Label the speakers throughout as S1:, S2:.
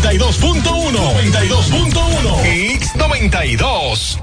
S1: 92.1. 92.1. X92.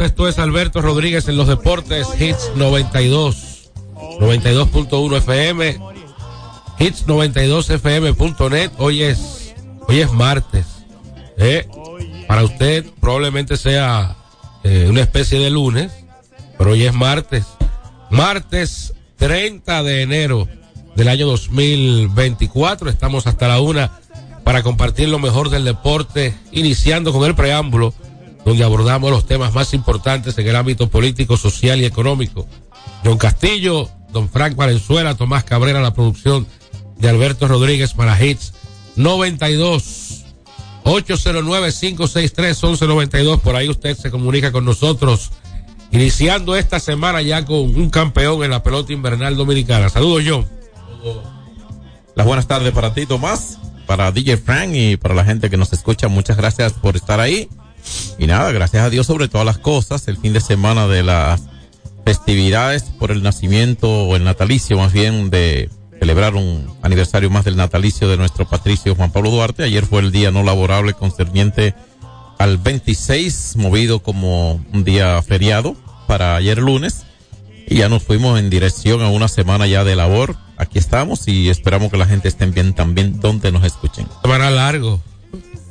S2: Esto es Alberto Rodríguez en los deportes Hits 92, 92.1 FM, Hits 92 FM.net. Hoy es, hoy es martes. ¿eh? Para usted probablemente sea eh, una especie de lunes, pero hoy es martes. Martes 30 de enero del año 2024. Estamos hasta la una para compartir lo mejor del deporte, iniciando con el preámbulo donde abordamos los temas más importantes en el ámbito político, social y económico. John Castillo, don Frank Valenzuela, Tomás Cabrera, la producción de Alberto Rodríguez para Hits 92. 809-563-1192. Por ahí usted se comunica con nosotros. Iniciando esta semana ya con un campeón en la pelota invernal dominicana. Saludos, John.
S3: Las buenas tardes para ti, Tomás, para DJ Frank y para la gente que nos escucha. Muchas gracias por estar ahí. Y nada, gracias a Dios sobre todas las cosas, el fin de semana de las festividades por el nacimiento o el natalicio más bien de celebrar un aniversario más del natalicio de nuestro patricio Juan Pablo Duarte. Ayer fue el día no laborable concerniente al 26, movido como un día feriado para ayer lunes. Y ya nos fuimos en dirección a una semana ya de labor. Aquí estamos y esperamos que la gente esté bien también donde nos escuchen.
S2: Semana largo.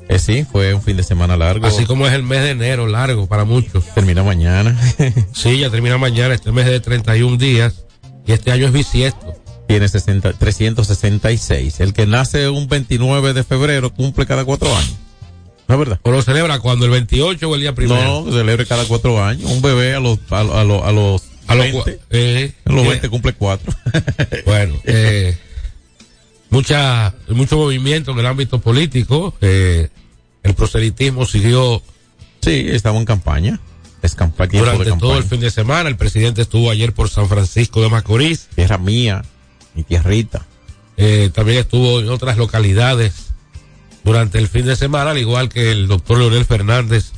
S3: Eh, sí, fue un fin de semana largo.
S2: Así como es el mes de enero, largo para muchos.
S3: Termina mañana.
S2: sí, ya termina mañana, este mes de 31 días. Y este año es bisiesto.
S3: Tiene 60, 366. El que nace un 29 de febrero cumple cada cuatro años. ¿No es verdad?
S2: ¿O lo celebra cuando el 28 o el día primero?
S3: No, celebra cada cuatro años. Un bebé a los, a, los, a los, a los 20. Eh, los 20 cumple cuatro.
S2: bueno, eh, mucha, mucho movimiento en el ámbito político. Eh, el proselitismo siguió.
S3: Sí, estaba en campaña. Es campaña
S2: Durante todo el fin de semana, el presidente estuvo ayer por San Francisco de Macorís.
S3: Tierra mía, mi tierrita.
S2: Eh, también estuvo en otras localidades durante el fin de semana, al igual que el doctor Leonel Fernández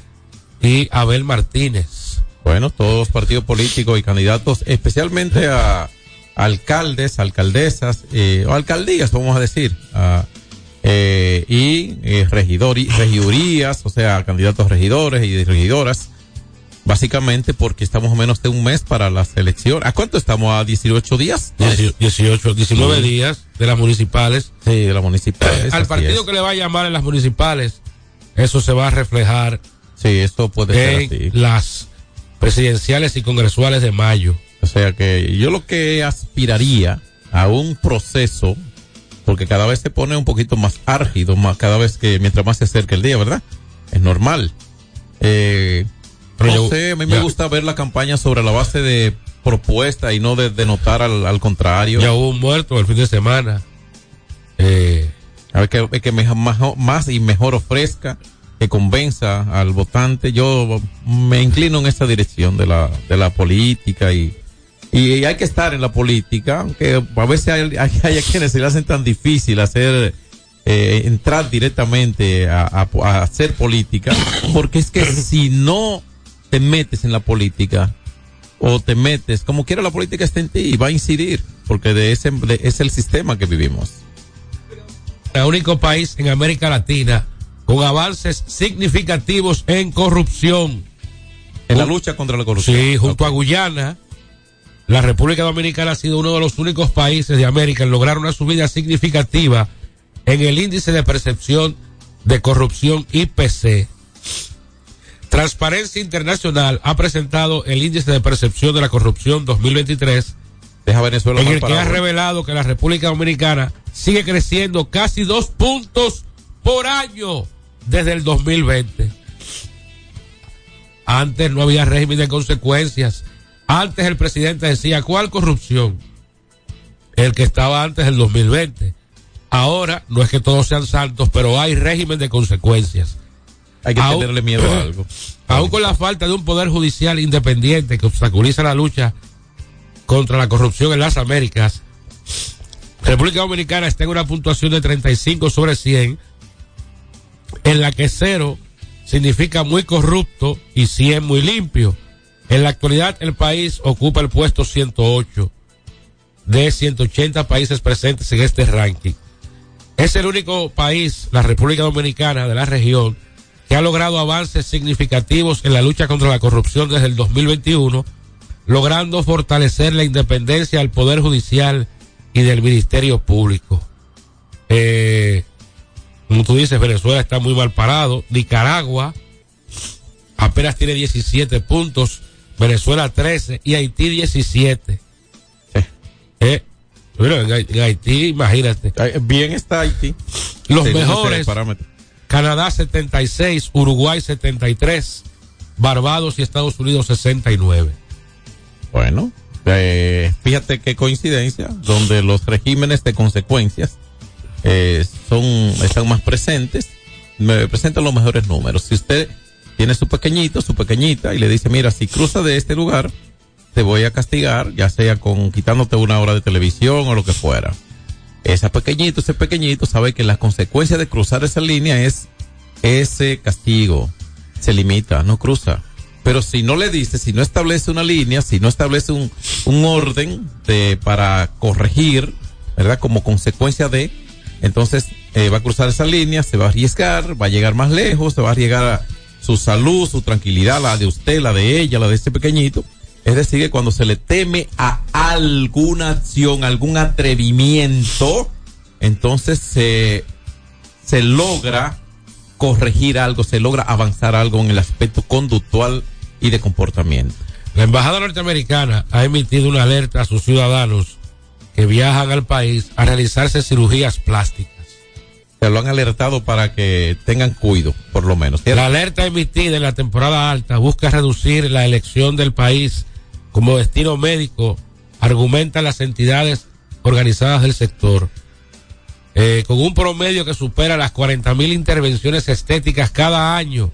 S2: y Abel Martínez.
S3: Bueno, todos los partidos políticos y candidatos, especialmente a alcaldes, alcaldesas, eh, o alcaldías, vamos a decir, a eh, y eh, regidor, regidurías, o sea, candidatos regidores y regidoras. Básicamente porque estamos a menos de un mes para las elecciones. ¿A cuánto estamos? ¿A 18 días?
S2: 18, 19 días de las municipales.
S3: Sí, de las municipales.
S2: Al partido que le va a llamar en las municipales, eso se va a reflejar.
S3: Sí, esto puede ser así.
S2: las presidenciales y congresuales de mayo.
S3: O sea que yo lo que aspiraría a un proceso, porque cada vez se pone un poquito más árgido, más, cada vez que mientras más se acerca el día, ¿verdad? Es normal. Eh, no sé, a mí me gusta ver la campaña sobre la base de propuesta y no de, de notar al, al, contrario.
S2: Ya hubo un muerto el fin de semana. Eh,
S3: a ver que, que me, más, más y mejor ofrezca, que convenza al votante. Yo me inclino en esta dirección de la, de la política y, y hay que estar en la política, aunque a veces hay, hay, hay quienes se le hacen tan difícil hacer, eh, entrar directamente a, a, a hacer política, porque es que si no te metes en la política o te metes, como quiera la política está en ti y va a incidir, porque de ese de, es el sistema que vivimos.
S2: El único país en América Latina con avances significativos en corrupción.
S3: En la lucha contra la corrupción.
S2: Sí, junto okay. a Guyana, la República Dominicana ha sido uno de los únicos países de América en lograr una subida significativa en el índice de percepción de corrupción IPC. Transparencia Internacional ha presentado el índice de percepción de la corrupción 2023,
S3: Deja Venezuela
S2: en el que ha revelado que la República Dominicana sigue creciendo casi dos puntos por año desde el 2020. Antes no había régimen de consecuencias. Antes el presidente decía, ¿cuál corrupción? El que estaba antes del 2020. Ahora no es que todos sean santos, pero hay régimen de consecuencias.
S3: Hay que aún, tenerle miedo a algo.
S2: Aún con la falta de un poder judicial independiente que obstaculiza la lucha contra la corrupción en las Américas, República Dominicana está en una puntuación de 35 sobre 100, en la que cero significa muy corrupto y 100 muy limpio. En la actualidad el país ocupa el puesto 108 de 180 países presentes en este ranking. Es el único país, la República Dominicana de la región, que ha logrado avances significativos en la lucha contra la corrupción desde el 2021, logrando fortalecer la independencia del Poder Judicial y del Ministerio Público. Eh, como tú dices, Venezuela está muy mal parado. Nicaragua apenas tiene 17 puntos, Venezuela 13 y Haití 17.
S3: Sí.
S2: Eh, bueno, en, Haití, imagínate.
S3: Bien está Haití.
S2: Los sí, mejores. Canadá 76, Uruguay 73, Barbados y Estados Unidos 69.
S3: Bueno, eh, fíjate qué coincidencia, donde los regímenes de consecuencias eh, son están más presentes, me presentan los mejores números. Si usted tiene su pequeñito, su pequeñita y le dice, mira, si cruza de este lugar, te voy a castigar, ya sea con quitándote una hora de televisión o lo que fuera. Ese pequeñito, ese pequeñito sabe que la consecuencia de cruzar esa línea es ese castigo. Se limita, no cruza. Pero si no le dice, si no establece una línea, si no establece un, un orden de, para corregir, ¿verdad? Como consecuencia de, entonces eh, va a cruzar esa línea, se va a arriesgar, va a llegar más lejos, se va a arriesgar a su salud, su tranquilidad, la de usted, la de ella, la de este pequeñito. Es decir, que cuando se le teme a alguna acción, algún atrevimiento, entonces se, se logra corregir algo, se logra avanzar algo en el aspecto conductual y de comportamiento.
S2: La Embajada Norteamericana ha emitido una alerta a sus ciudadanos que viajan al país a realizarse cirugías plásticas.
S3: Se lo han alertado para que tengan cuidado, por lo menos.
S2: La alerta emitida en la temporada alta busca reducir la elección del país como destino médico, argumentan las entidades organizadas del sector. Eh, con un promedio que supera las 40 mil intervenciones estéticas cada año,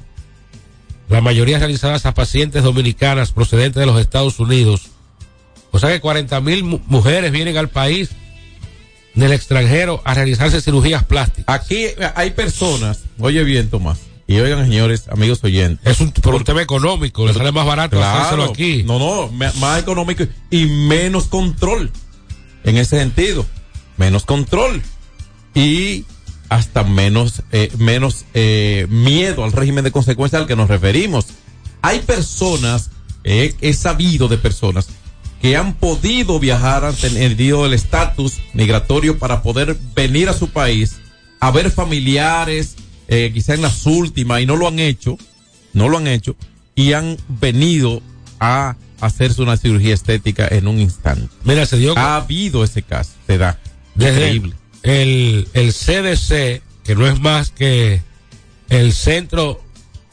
S2: la mayoría realizadas a pacientes dominicanas procedentes de los Estados Unidos. O sea que 40 mil mu mujeres vienen al país del extranjero a realizarse cirugías plásticas.
S3: Aquí hay personas, oye bien Tomás, y oigan, señores, amigos oyentes.
S2: Es un, por un tema económico, le sale más barato
S3: claro,
S2: hacérselo aquí.
S3: No, no, más económico y menos control. En ese sentido, menos control. Y hasta menos, eh, menos eh, miedo al régimen de consecuencia al que nos referimos. Hay personas, eh, he sabido de personas que han podido viajar, han tenido el estatus migratorio para poder venir a su país a ver familiares, eh, quizá en las últimas, y no lo han hecho, no lo han hecho, y han venido a hacerse una cirugía estética en un instante.
S2: Mira, se dio
S3: Ha habido ese caso, se da. Increíble.
S2: el, el CDC, que no es más que el Centro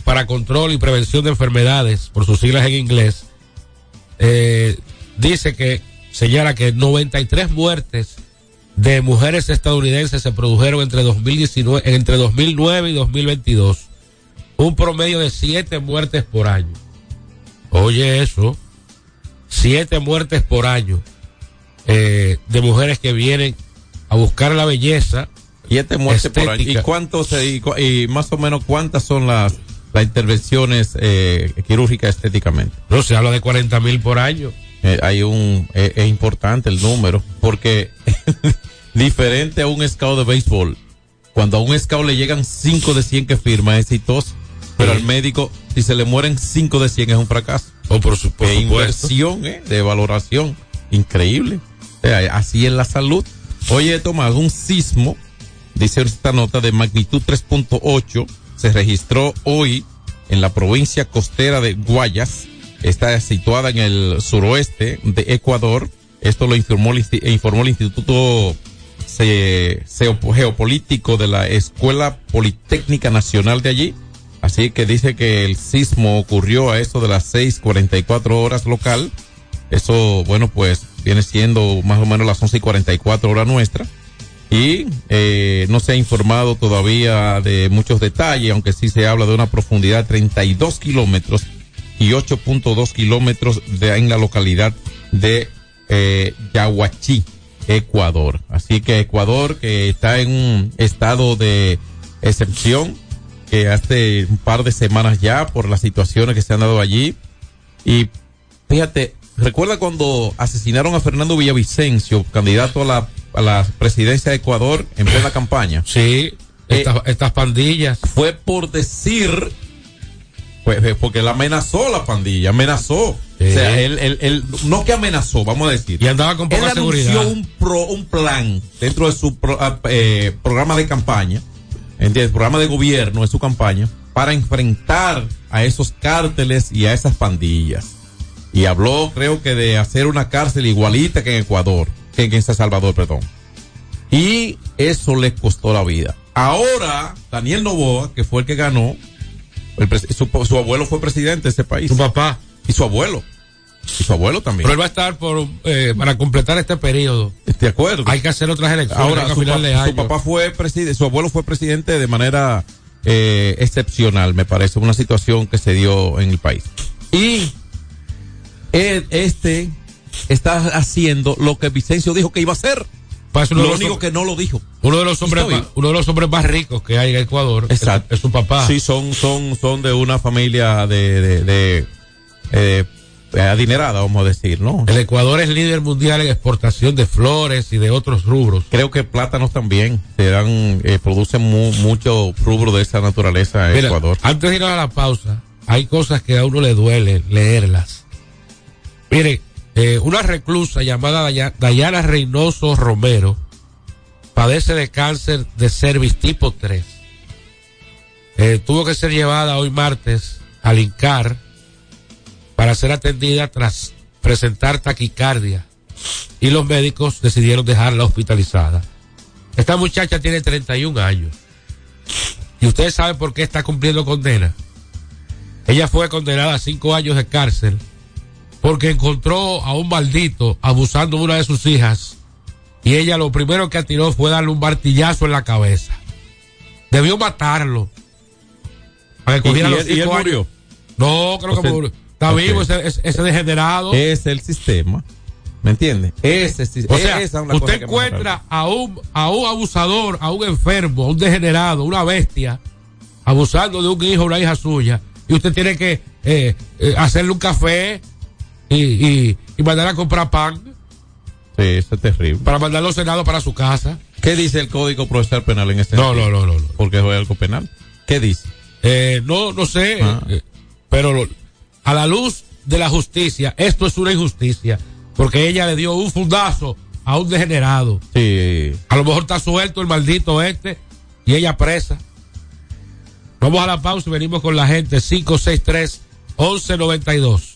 S2: para Control y Prevención de Enfermedades, por sus siglas en inglés, eh, dice que señala que 93 muertes de mujeres estadounidenses se produjeron entre 2019, entre 2009 y 2022. Un promedio de 7 muertes por año. Oye eso, 7 muertes por año eh, de mujeres que vienen a buscar la belleza.
S3: Siete muertes por año. ¿Y cuántos, y, y más o menos cuántas son las, las intervenciones eh, quirúrgicas estéticamente?
S2: No se habla de 40 mil por año.
S3: Eh, hay un, eh, es importante el número, porque diferente a un scout de béisbol, cuando a un scout le llegan 5 de 100 que firma, es exitoso, pero
S2: Sí.
S3: al médico, si se le mueren 5 de 100 es un fracaso.
S2: O por, su, por
S3: Qué
S2: supuesto.
S3: inversión, eh, de valoración. Increíble. O sea, así es la salud. Oye, Tomás, un sismo, dice esta nota, de magnitud 3.8 se registró hoy en la provincia costera de Guayas. Está situada en el suroeste de Ecuador. Esto lo informó, informó el Instituto Geopolítico de la Escuela Politécnica Nacional de allí. Así que dice que el sismo ocurrió a eso de las 6:44 horas local. Eso, bueno, pues viene siendo más o menos las 11 y 44 horas nuestra. Y eh, no se ha informado todavía de muchos detalles, aunque sí se habla de una profundidad de 32 kilómetros y 8.2 kilómetros de, en la localidad de eh, Ecuador. Así que Ecuador, que está en un estado de excepción, que hace un par de semanas ya por las situaciones que se han dado allí. Y fíjate, recuerda cuando asesinaron a Fernando Villavicencio, candidato a la, a la presidencia de Ecuador en plena campaña.
S2: Sí, estas, estas pandillas.
S3: Fue por decir, pues, eh, porque él amenazó a la pandilla, amenazó.
S2: Sí.
S3: O sea, él, él, él- no que amenazó, vamos a decir.
S2: Y andaba con
S3: Él
S2: poca
S3: anunció
S2: seguridad.
S3: un, pro, un plan dentro de su pro- ah, eh, programa de campaña, ¿entiendes? Programa de gobierno de su campaña, para enfrentar a esos cárteles y a esas pandillas. Y habló, creo que, de hacer una cárcel igualita que en Ecuador, que en San Salvador, perdón. Y eso le costó la vida. Ahora, Daniel Novoa, que fue el que ganó, el su, su abuelo fue presidente de ese país.
S2: Su papá.
S3: Y su abuelo. Y su abuelo también.
S2: Pero él va a estar por, eh, para completar este periodo.
S3: De acuerdo.
S2: Hay que hacer otras elecciones
S3: Ahora, su, pa-
S2: de
S3: su
S2: año.
S3: papá fue presidente, su abuelo fue presidente de manera eh, excepcional, me parece, una situación que se dio en el país. Y él, este está haciendo lo que Vicencio dijo que iba a hacer.
S2: Pues uno,
S3: Lo
S2: de los,
S3: único que no lo dijo.
S2: uno de los hombres uno de los hombres más ricos que hay en Ecuador es- es, su papá.
S3: Sí, son, son, son de una familia de, de, de, eh, adinerada, vamos a decir, ¿no?
S2: El Ecuador es líder mundial en exportación de flores y de otros rubros.
S3: Creo que plátanos también se dan, eh, producen mu- mucho rubro de esa naturaleza en
S2: Mira,
S3: Ecuador.
S2: antes de ir a la pausa, hay cosas que a uno le duele leerlas. Mire, eh, una reclusa llamada Daya- Dayana Reynoso Romero padece de cáncer de cervix tipo 3. Eh, tuvo que ser llevada hoy martes al INCAR para ser atendida tras presentar taquicardia y los médicos decidieron dejarla hospitalizada. Esta muchacha tiene 31 años. ¿Y ustedes saben por qué está cumpliendo condena? Ella fue condenada a cinco años de cárcel porque encontró a un maldito abusando de una de sus hijas y ella lo primero que atiró fue darle un martillazo en la cabeza. Debió matarlo. Para que
S3: ¿Y,
S2: cogiera
S3: y
S2: los
S3: él, y él murió?
S2: No, creo
S3: O
S2: que
S3: sea,
S2: murió. Está vivo ese, ese- ese degenerado.
S3: Es el sistema. ¿Me entiende? Ese
S2: O sea,
S3: esa es una
S2: usted encuentra a un, a un abusador, a un enfermo, a un degenerado, una bestia, abusando de un hijo o una hija suya, y usted tiene que eh, eh, hacerle un café y, y, y mandar a comprar pan
S3: Sí, eso es terrible.
S2: para mandarlo cenado para su casa.
S3: ¿Qué dice el Código Procesal Penal en este
S2: No, no, no, no. no.
S3: Porque es algo penal. ¿Qué dice?
S2: Eh, no, no sé,
S3: Ah.
S2: eh, pero a la luz de la justicia, esto es una injusticia, porque ella le dio un fundazo a un degenerado.
S3: Sí.
S2: A lo mejor está suelto el maldito este y ella presa. Vamos a la pausa y venimos con la gente 563-1192.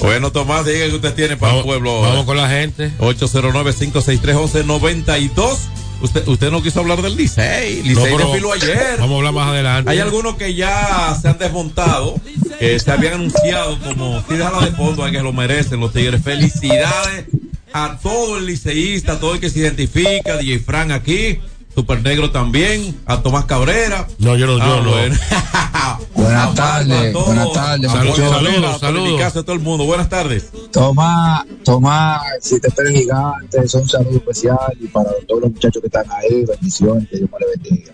S3: Bueno, Tomás, diga que usted tiene para el pueblo.
S2: Vamos con la gente.
S3: 809-563-1192. Usted, usted no quiso hablar del Licey. Licey
S2: No,
S3: desfiló ayer.
S2: Vamos a hablar más adelante.
S3: Hay algunos que ya se han desmontado, que se habían anunciado como, sí, déjala de fondo, hay que lo merecen los Tigres. Felicidades a todo el liceísta, a todo el que se identifica, DJ Fran aquí, Super Negro también, a Tomás Cabrera.
S2: No, yo no, yo
S3: Ah,
S2: no.
S3: bueno.
S4: Buenas tardes, buenas tardes,
S2: Saludos, saludos, saludos.
S3: A todo el mundo. Buenas tardes.
S4: Tomás, Tomás, si te esperes gigante, es un saludo especial y para todos los muchachos que están ahí, bendiciones, que Dios me le bendiga.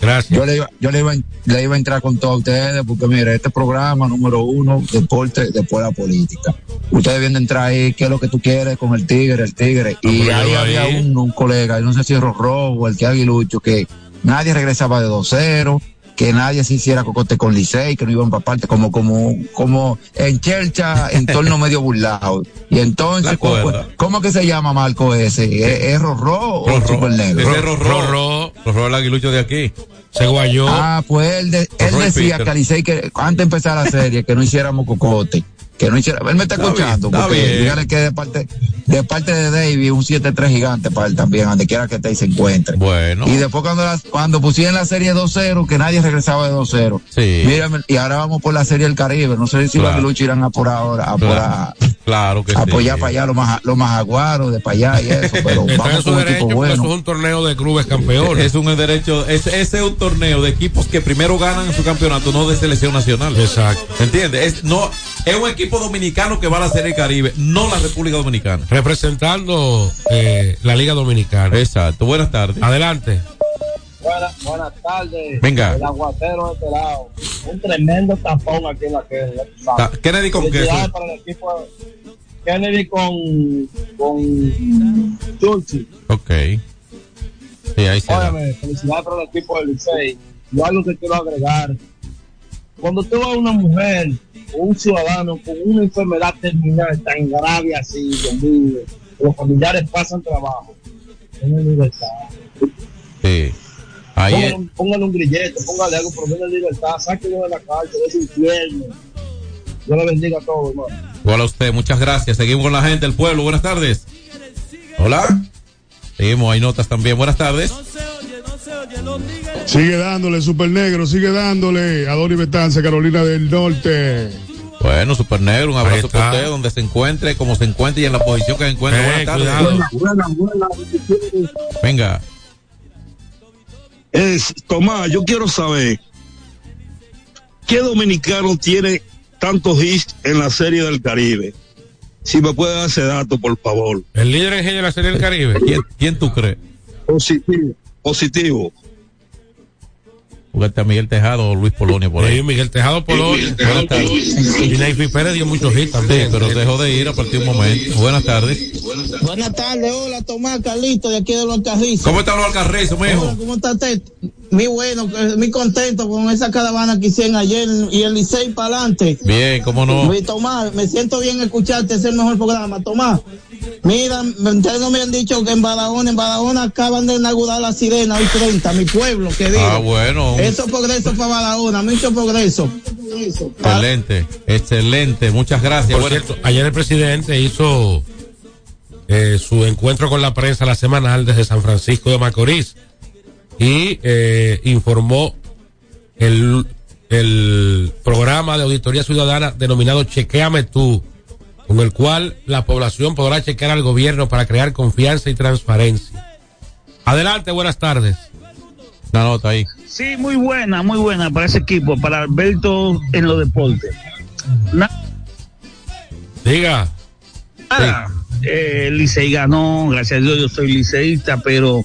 S2: Gracias.
S4: Yo le iba, yo le iba, le iba a entrar con todos ustedes porque mire, este programa número uno, deporte, después la política. Ustedes vienen a entrar ahí, qué es lo que tú quieres con el tigre, el tigre. y
S2: Hombre,
S4: ahí había un, un colega, yo no sé si es Rorro o el que Aguilucho, que nadie regresaba de 2-0, que nadie se hiciera cocote con Licey, que no iban para parte, como, como, como en Chelcha, en torno medio burlado. Y entonces, ¿cómo, cómo que se llama Marco ese? ¿Es, es Rorro o
S3: Rorró.
S4: Super Negro?
S3: Es Rorró.
S2: Rorró.
S3: Rorró el aguilucho de aquí.
S2: Se guayó.
S4: Ah, pues él, de- él decía
S3: Peter.
S4: que a Licey que antes de empezar la serie que no hiciéramos cocote, que no hiciera, él me está,
S3: Está
S4: escuchando,
S3: bien,
S4: porque
S3: bien.
S4: dígale que de parte, de parte de David, un 7-3 gigante para él también, donde quiera que esté y se encuentre.
S3: Bueno.
S4: Y después cuando, la- cuando pusieron la serie 2-0, que nadie regresaba de 2-0.
S3: Sí.
S4: Mírame, y ahora vamos por la serie del Caribe, no sé si
S3: Claro.
S4: los Lucho irán a por ahora, a por a,
S3: Claro que
S4: a
S3: sí.
S4: apoyar para allá los más, los más aguaros de para allá y eso, pero
S2: Está en
S4: vamos
S2: su
S4: con un
S2: derecho
S4: equipo
S2: porque eso es un torneo de clubes campeones.
S3: Es un derecho, es, ese es un torneo de equipos que primero ganan su campeonato, no de selección nacional.
S2: Exacto.
S3: ¿Entiendes? Es, no, es un equipo dominicano que va a la Serie Caribe, no la República Dominicana.
S2: Representando eh, la Liga Dominicana.
S3: Exacto. Buenas tardes.
S2: Adelante.
S5: Buenas, buenas tardes.
S3: Venga.
S5: El aguacero de este lado. Un tremendo tapón aquí en la sabes.
S3: Ta- Kennedy con
S5: Felicidades
S3: queso.
S5: para el equipo. Kennedy con. con. Churchill.
S3: Ok. Sí, ahí se.
S5: Óyeme, felicidades para el equipo del Licey. Yo algo que quiero agregar. Cuando tú ves a una mujer o un ciudadano con una enfermedad terminal tan grave así, mío, los familiares pasan trabajo. Tienen libertad.
S3: Sí.
S5: Póngale, un- póngale un grillete, póngale algo, pero denle libertad, sáquenlo de la cárcel, de ese infierno. Dios le bendiga a todos, hermano.
S3: Igual a usted, muchas gracias. Seguimos con la gente del pueblo. Buenas tardes. Hola. Seguimos, hay notas también. Buenas tardes.
S6: Sigue dándole, Super Negro, sigue dándole a Doni Betanza, Carolina del Norte.
S3: Bueno, Super Negro, un abrazo para usted, donde se encuentre, como se encuentre y en la posición que se encuentre.
S2: Eh,
S3: Buenas tardes. Venga.
S7: Es, Tomás, yo quiero saber, ¿qué dominicano tiene tantos hits en la Serie del Caribe? Si me puede dar ese dato, por favor.
S2: El líder en de la Serie del Caribe.
S3: ¿Quién, quién tú crees?
S7: Positivo. Positivo.
S3: Jugaste a Miguel Tejado o Luis Polonia por ahí.
S2: Sí, Miguel Tejado Polonia.
S3: Buenas tardes.
S2: Y Neyfi Pérez dio muchos hits
S3: Sí,
S2: también.
S3: pero dejó de ir a partir de un momento. Buenas tardes.
S8: Buenas tardes, hola Tomás Carlito de aquí de Los Carrizos.
S3: ¿Cómo está los Alcarrizos, mijo?
S8: Hola, ¿Cómo está usted? Muy bueno, que- muy contento con esa caravana que hicieron ayer y el Licey para adelante.
S3: Bien, ¿cómo no?
S8: Luis Tomás, me siento bien escucharte, es el mejor programa. Tomás, mira, ustedes no me han dicho que en Barahona, en Barahona acaban de inaugurar la sirena hoy 30, mi pueblo, querido.
S3: Ah, bueno.
S8: Eso es progreso para Barahona, mucho progreso.
S3: Excelente, excelente. Muchas gracias.
S2: Por cierto, ayer el presidente hizo eh, su encuentro con la prensa la semanal desde San Francisco de Macorís y eh, informó el, el programa de auditoría ciudadana denominado Chequéame tú, con el cual la población podrá chequear al gobierno para crear confianza y transparencia. Adelante, buenas tardes.
S3: Una nota ahí.
S9: Sí, muy buena, muy buena para ese equipo, para Alberto en los deportes.
S2: Diga.
S9: Nada, eh, Licey ganó, gracias a Dios yo soy liceísta, pero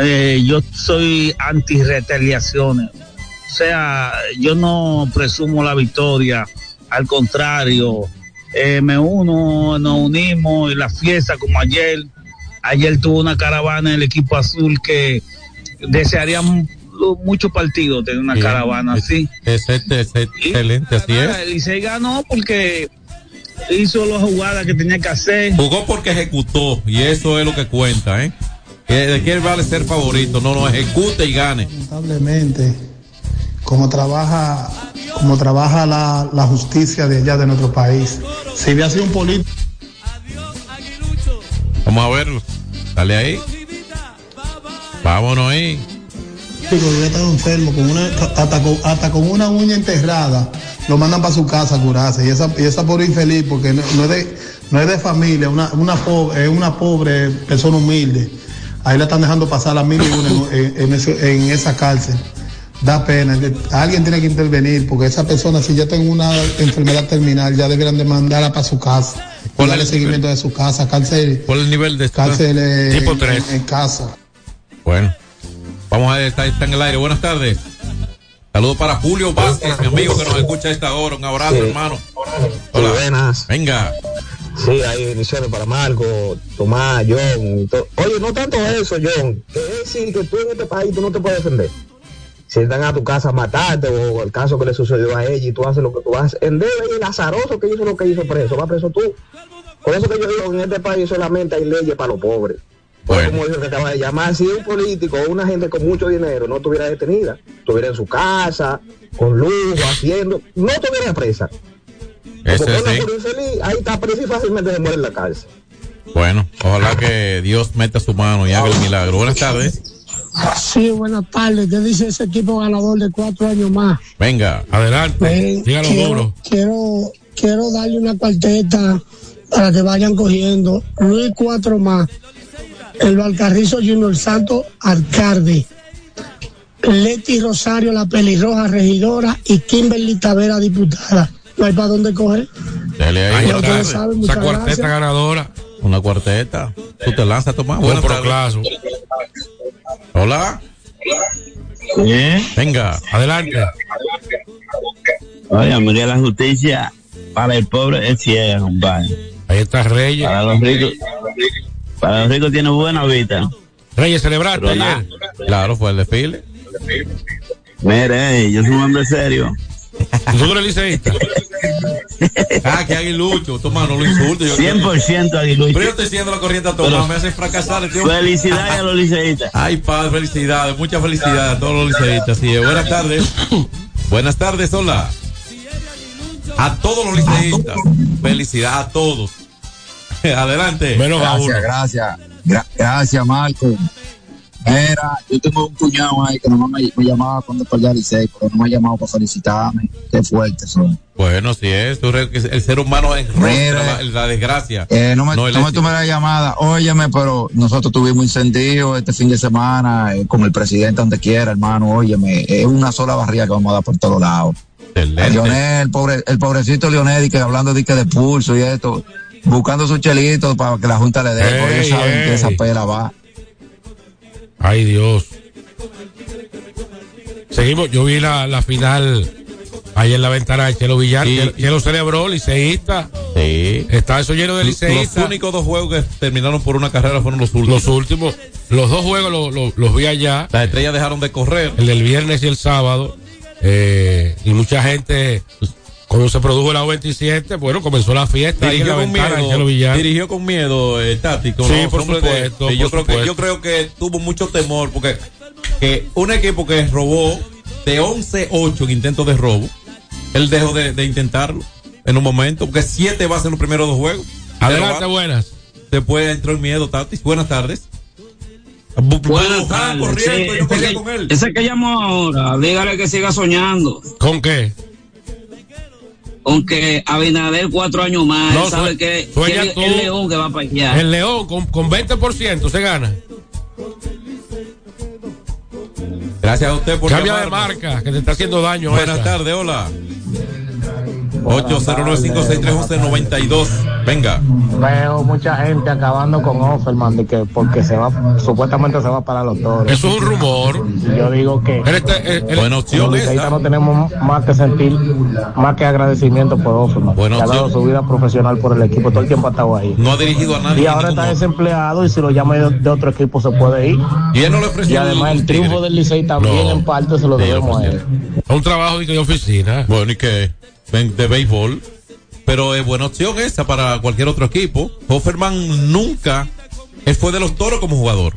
S9: eh, yo soy anti-retaliaciones. O sea, yo no presumo la victoria, al contrario, eh, me uno, nos unimos en la fiesta como ayer. Ayer tuvo una caravana el equipo azul que desearía mu- muchos partidos tener una
S3: Bien.
S9: caravana así.
S3: Es, es- es excelente, así
S9: Nada,
S3: es.
S9: El Licey ganó porque hizo las jugadas que tenía que hacer.
S3: Jugó porque ejecutó y eso es lo que cuenta, ¿eh? Que ¿De qué vale ser favorito? No, no, ejecute y gane.
S10: lamentablemente como trabaja como trabaja la, la justicia de allá de nuestro país si hubiera sido un político
S3: Vamos a verlo. Dale ahí. Vámonos ahí.
S10: hubiera estado enfermo con una hasta con, hasta con una uña enterrada lo mandan para su casa a curarse y esa y esa pobre infeliz porque no, no es de no es de familia una una pobre es una pobre persona humilde ahí la están dejando pasar las mil y una en, en ese- en esa cárcel da pena. Alguien tiene que intervenir porque esa persona, si ya tiene una enfermedad terminal, ya deberían de mandarla para su casa. Y darle seguimiento de su casa, cárcel.
S3: ¿Cuál es el nivel de
S10: cárcel eh,
S3: Tipo
S10: en-
S3: tres.
S10: En, en casa.
S3: Bueno. Vamos a ver, está, está en el aire. Buenas tardes. Saludos para Julio Vázquez, mi amigo que nos escucha a esta hora. Un abrazo,
S11: Sí.
S3: hermano. Hola.
S11: Buenas.
S3: Venga.
S11: Sí, hay bendiciones para Marco, Tomás, John. to- Oye, no tanto eso, John. Que es decir que tú en este país tú no te puedes defender. Si están a tu casa a matarte o el caso que le sucedió a ella y tú haces lo que tú haces. En vez de el azaroso que hizo lo que hizo preso, va preso tú. Por eso que yo digo, en este país solamente hay leyes para los pobres. Como dijo que acaba de llamar, si un político o una gente con mucho dinero no estuviera detenida, estuviera en su casa, con lujo, haciendo, no estuviera presa. Porque una
S3: sí.
S11: infeliz, ahí está presa y fácilmente se muere en la cárcel.
S3: Bueno, ojalá que Dios meta su mano y haga el milagro. Buenas tardes.
S12: Sí, buenas tardes. ¿Qué dice ese equipo ganador de cuatro años más?
S3: Venga.
S2: Adelante.
S12: Miren,
S2: Dígalo
S12: quiero,
S2: duro.
S12: quiero, quiero darle una cuarteta para que vayan cogiendo. Luis Cuatro más. El Valcarrizo Junior Santo Alcalde. Leti Rosario, la pelirroja regidora. Y Kimberly Tavera, diputada. No hay para dónde coger.
S3: Dale ahí. Buenas
S12: saben,
S2: Esa cuarteta
S12: gracias.
S2: ganadora.
S3: Una cuarteta. Tú te lanzas, Tomás. Buenas
S2: Buen
S3: tardes. Hola. Venga.
S2: Adelante.
S13: Oye, María la Justicia para el pobre es ciega, compadre.
S2: Ahí está Reyes.
S13: Para los ricos, para los ricos tiene buena vista.
S2: Reyes, celebraste ayer.
S3: Claro, fue el desfile.
S13: Mire, eh, yo soy un hombre serio.
S2: ¿Tú eres liceísta?
S3: Ah, que aguilucho. Tomás, no lo insultes. Yo-
S13: 100% aguilucho.
S3: Pero yo estoy siguiendo la corriente a Tomás.
S13: Pero-
S3: me hace fracasar. tío.
S13: Felicidades a los liceístas.
S3: Ay, padre, felicidades. Muchas felicidades a todos los liceístas. Sí, buenas tardes. buenas tardes, hola. A todos los liceístas. Felicidades a todos. Adelante.
S4: gracias, gracias. Gra- gracias, Marco. Mira, yo tengo un cuñado ahí que nomás me, me llamaba cuando perdía el Licey, pero no me ha llamado para felicitarme. Qué fuerte son.
S3: Bueno, sí es. el ser humano es
S4: Mira.
S3: la, la desgracia.
S4: Eh, no me,
S3: No,
S4: me tomé la llamada. Óyeme, pero nosotros tuvimos incendio este fin de semana eh, con el presidente donde quiera, hermano. Óyeme, es una sola barriga que vamos a dar por todos lados. A Lionel, el, pobre, el pobrecito Lionel, y que hablando de que de pulso y esto, buscando su chelito para que la Junta le dé, porque ellos saben que esa pela va.
S2: Ay, Dios. Seguimos. Yo vi la, la final ahí en la ventana de Chelo Villar. que, que lo celebró, liceísta.
S3: Sí.
S2: Está eso lleno de
S3: Los
S2: liceístas.
S3: únicos dos juegos que terminaron por una carrera fueron los últimos.
S2: Los últimos. Los dos juegos lo- lo- los vi allá.
S3: Las estrellas dejaron de correr.
S2: El del viernes y el sábado. Eh, y mucha gente, cuando se produjo la 27, bueno, comenzó la fiesta ahí en la
S3: Dirigió con
S2: ventana de
S3: miedo,
S2: Villar.
S3: dirigió con miedo el táctico.
S2: Sí,
S3: ¿no?
S2: por
S3: de-
S2: supuesto,
S3: sí, yo,
S2: por
S3: creo que,
S2: supuesto.
S3: yo creo que tuvo mucho temor porque que un equipo que robó de 11-8 en intentos de robo, él dejó de, de intentarlo en un momento, porque 7 va a ser los primeros dos juegos.
S2: Adelante, buenas.
S3: Después entró el miedo, Tatis. Buenas tardes.
S14: Buenas tardes.
S3: corriendo,
S14: Sí,
S3: yo
S14: ese,
S3: corría
S14: que,
S3: con él.
S14: ese que llamó ahora, dígale que siga soñando.
S2: ¿Con qué?
S14: Con que Abinader cuatro años más,
S2: No,
S14: él sabe que,
S2: sueña
S14: que
S2: tú.
S14: el león que va para allá.
S2: El León con, con 20% se gana.
S3: Gracias a usted por
S2: Cambia de marca, que te está haciendo daño.
S3: Buenas tardes, hola. 809-563-1192. Venga.
S15: Veo mucha gente acabando con Offerman de que porque se va, supuestamente se va para los toros.
S2: Eso es un rumor.
S15: Yo digo que
S3: Buena opción
S15: los liceístas
S3: esa.
S15: no tenemos más que sentir, más que agradecimiento por Offerman.
S3: Buena
S15: que ha dado
S3: opción.
S15: su vida profesional por el equipo, todo el tiempo ha estado ahí.
S3: No ha dirigido a nadie.
S15: Y ahora está
S3: modo.
S15: desempleado y si lo llama de, de otro equipo se puede ir.
S3: Y él no le ofreció
S15: Y además el triunfo
S3: tigre.
S15: del Licey también
S2: No.
S15: en parte se lo debemos a él.
S2: Es un trabajo de oficina.
S3: Bueno, y ven de béisbol. Pero es buena opción esa para cualquier otro equipo. Hofferman nunca, fue de los toros como jugador.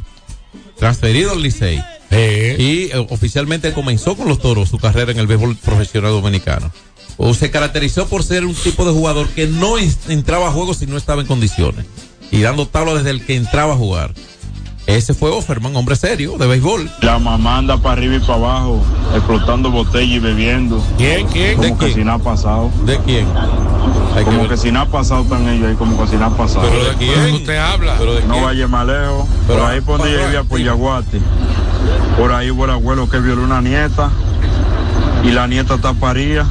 S3: Transferido al Licey. Y eh, oficialmente comenzó con los toros su carrera en el béisbol profesional dominicano. O se caracterizó por ser un tipo de jugador que no entraba a juegos si no estaba en condiciones. Y dando tabla desde el que entraba a jugar. Ese fue Offerman, hombre serio, de béisbol.
S16: La mamá anda para arriba y para abajo, explotando botella y bebiendo.
S2: ¿Quién? ¿Quién?
S16: Como
S3: ¿De
S16: que
S3: quién?
S16: si nada ha pasado.
S3: ¿De quién?
S16: Como que si nada ha pasado están ellos ahí, como que si nada ha pasado.
S3: ¿Pero de quién?
S2: Usted habla.
S3: ¿Pero de
S16: No
S3: quién?
S16: vaya más lejos.
S3: Pero-
S16: por ahí por donde yo vivía, por Yaguate. Por ahí hubo el abuelo que violó una nieta. Y la nieta está parida.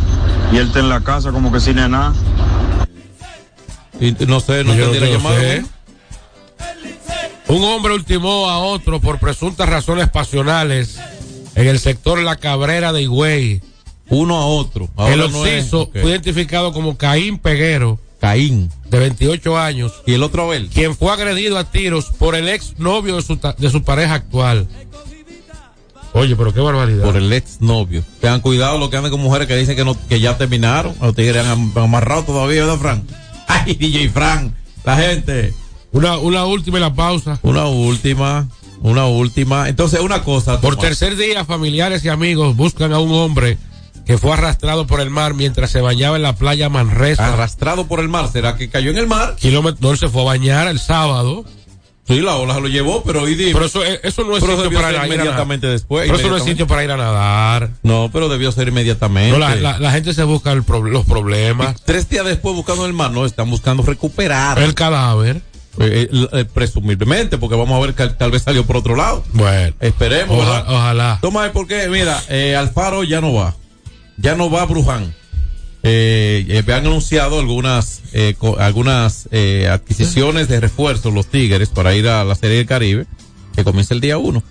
S16: Y él está en la casa como que sin nada.
S3: Y no sé, no
S2: Yo
S3: entendí la
S2: no
S3: llamada.
S2: sé. Un hombre ultimó a otro por presuntas razones pasionales en el sector La Cabrera de Higüey.
S3: Uno a otro. Ahora
S2: el
S3: no
S2: occiso
S3: ok.
S2: fue identificado como Caín Peguero,
S3: Caín.
S2: de 28 años,
S3: Y el otro Abel.
S2: quien fue agredido a tiros por el ex novio de su, de su pareja actual. Oye, pero qué barbaridad.
S3: Por el ex novio. Tengan cuidado los que andan con mujeres que dicen que no, que ya terminaron. Los tigres han am- amarrado todavía, ¿verdad, Fran? Ay, DJ Fran. La gente.
S2: Una, una última y la pausa.
S3: Una última. Una última. Entonces, una cosa.
S2: Por
S3: Tomás.
S2: tercer día, familiares y amigos buscan a un hombre que fue arrastrado por el mar mientras se bañaba en la playa Manresa.
S3: Arrastrado por el mar. ¿Será que cayó en el mar?
S2: Kilómetro, no, él se fue a bañar el sábado.
S3: Sí, la ola se lo llevó, pero hoy dime.
S2: Pero eso, eh, eso no es
S3: Pero
S2: sitio para ir a
S3: inmediatamente después.
S2: Pero eso no es sitio para ir a nadar.
S3: No, pero debió ser inmediatamente.
S2: No, la, la- la gente se busca el pro- los problemas.
S3: Tres días después buscando el mar, no, están buscando recuperar.
S2: El cadáver.
S3: Eh, eh, eh, presumiblemente, porque vamos a ver que tal vez salió por otro lado.
S2: Bueno.
S3: Esperemos.
S2: Ojalá.
S3: Toma, porque mira, eh, Alfaro ya no va. Ya no va Bruján. Me han anunciado algunas eh, algunas adquisiciones de refuerzos los Tigres para ir a la Serie del Caribe que comienza el día 1.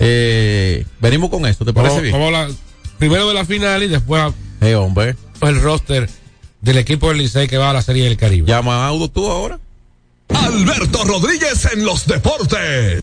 S3: Eh, venimos con esto, ¿te parece
S2: Vamos,
S3: bien?
S2: vamos primero de la final y después
S3: hombre.
S2: el roster del equipo del Licey que va a la Serie del Caribe.
S3: Llama a Audo tú ahora.
S1: Alberto Rodríguez en los deportes.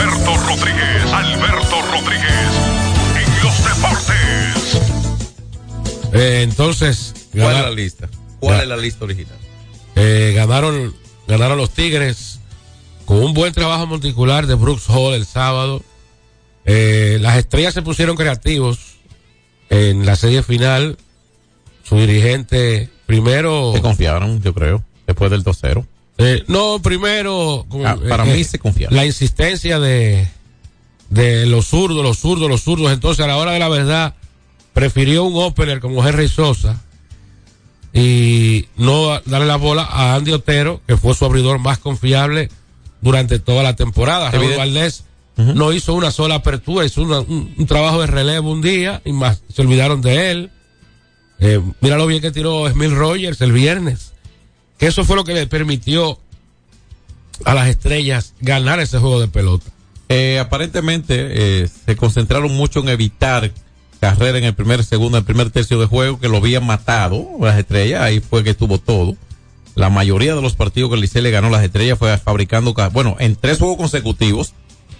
S1: Alberto Rodríguez, Alberto Rodríguez, en los deportes.
S2: Eh, entonces,
S3: ¿Cuál es la lista? ¿Cuál
S2: Ya.
S3: es la lista original?
S2: eh, ganaron, ganaron los Tigres con un buen trabajo monticular de Brooks Hall el sábado. Eh, las estrellas se pusieron creativos en la serie final. Su dirigente primero.
S3: Se confiaron, yo creo, después del 2-0.
S2: Eh, no, primero.
S3: Ah, para
S2: eh,
S3: mí se confiaron.
S2: La insistencia de, de los zurdos, los zurdos, los zurdos. Entonces, a la hora de la verdad, prefirió un opener como Henry Sosa y no darle la bola a Andy Otero, que fue su abridor más confiable durante toda la temporada. Raúl. Valdés no hizo una sola apertura, hizo una- un, un trabajo de relevo un día y más se olvidaron de él. Eh, mira lo bien que tiró Smith Rogers el viernes. Que eso fue lo que le permitió a las estrellas ganar ese juego de pelota.
S3: Eh, aparentemente eh, se concentraron mucho en evitar carrera en el primer segundo, en el primer tercio de juego, que lo habían matado las estrellas, ahí fue que tuvo todo. La mayoría de los partidos que el le ganó las estrellas fue fabricando, ca- bueno, en tres juegos consecutivos,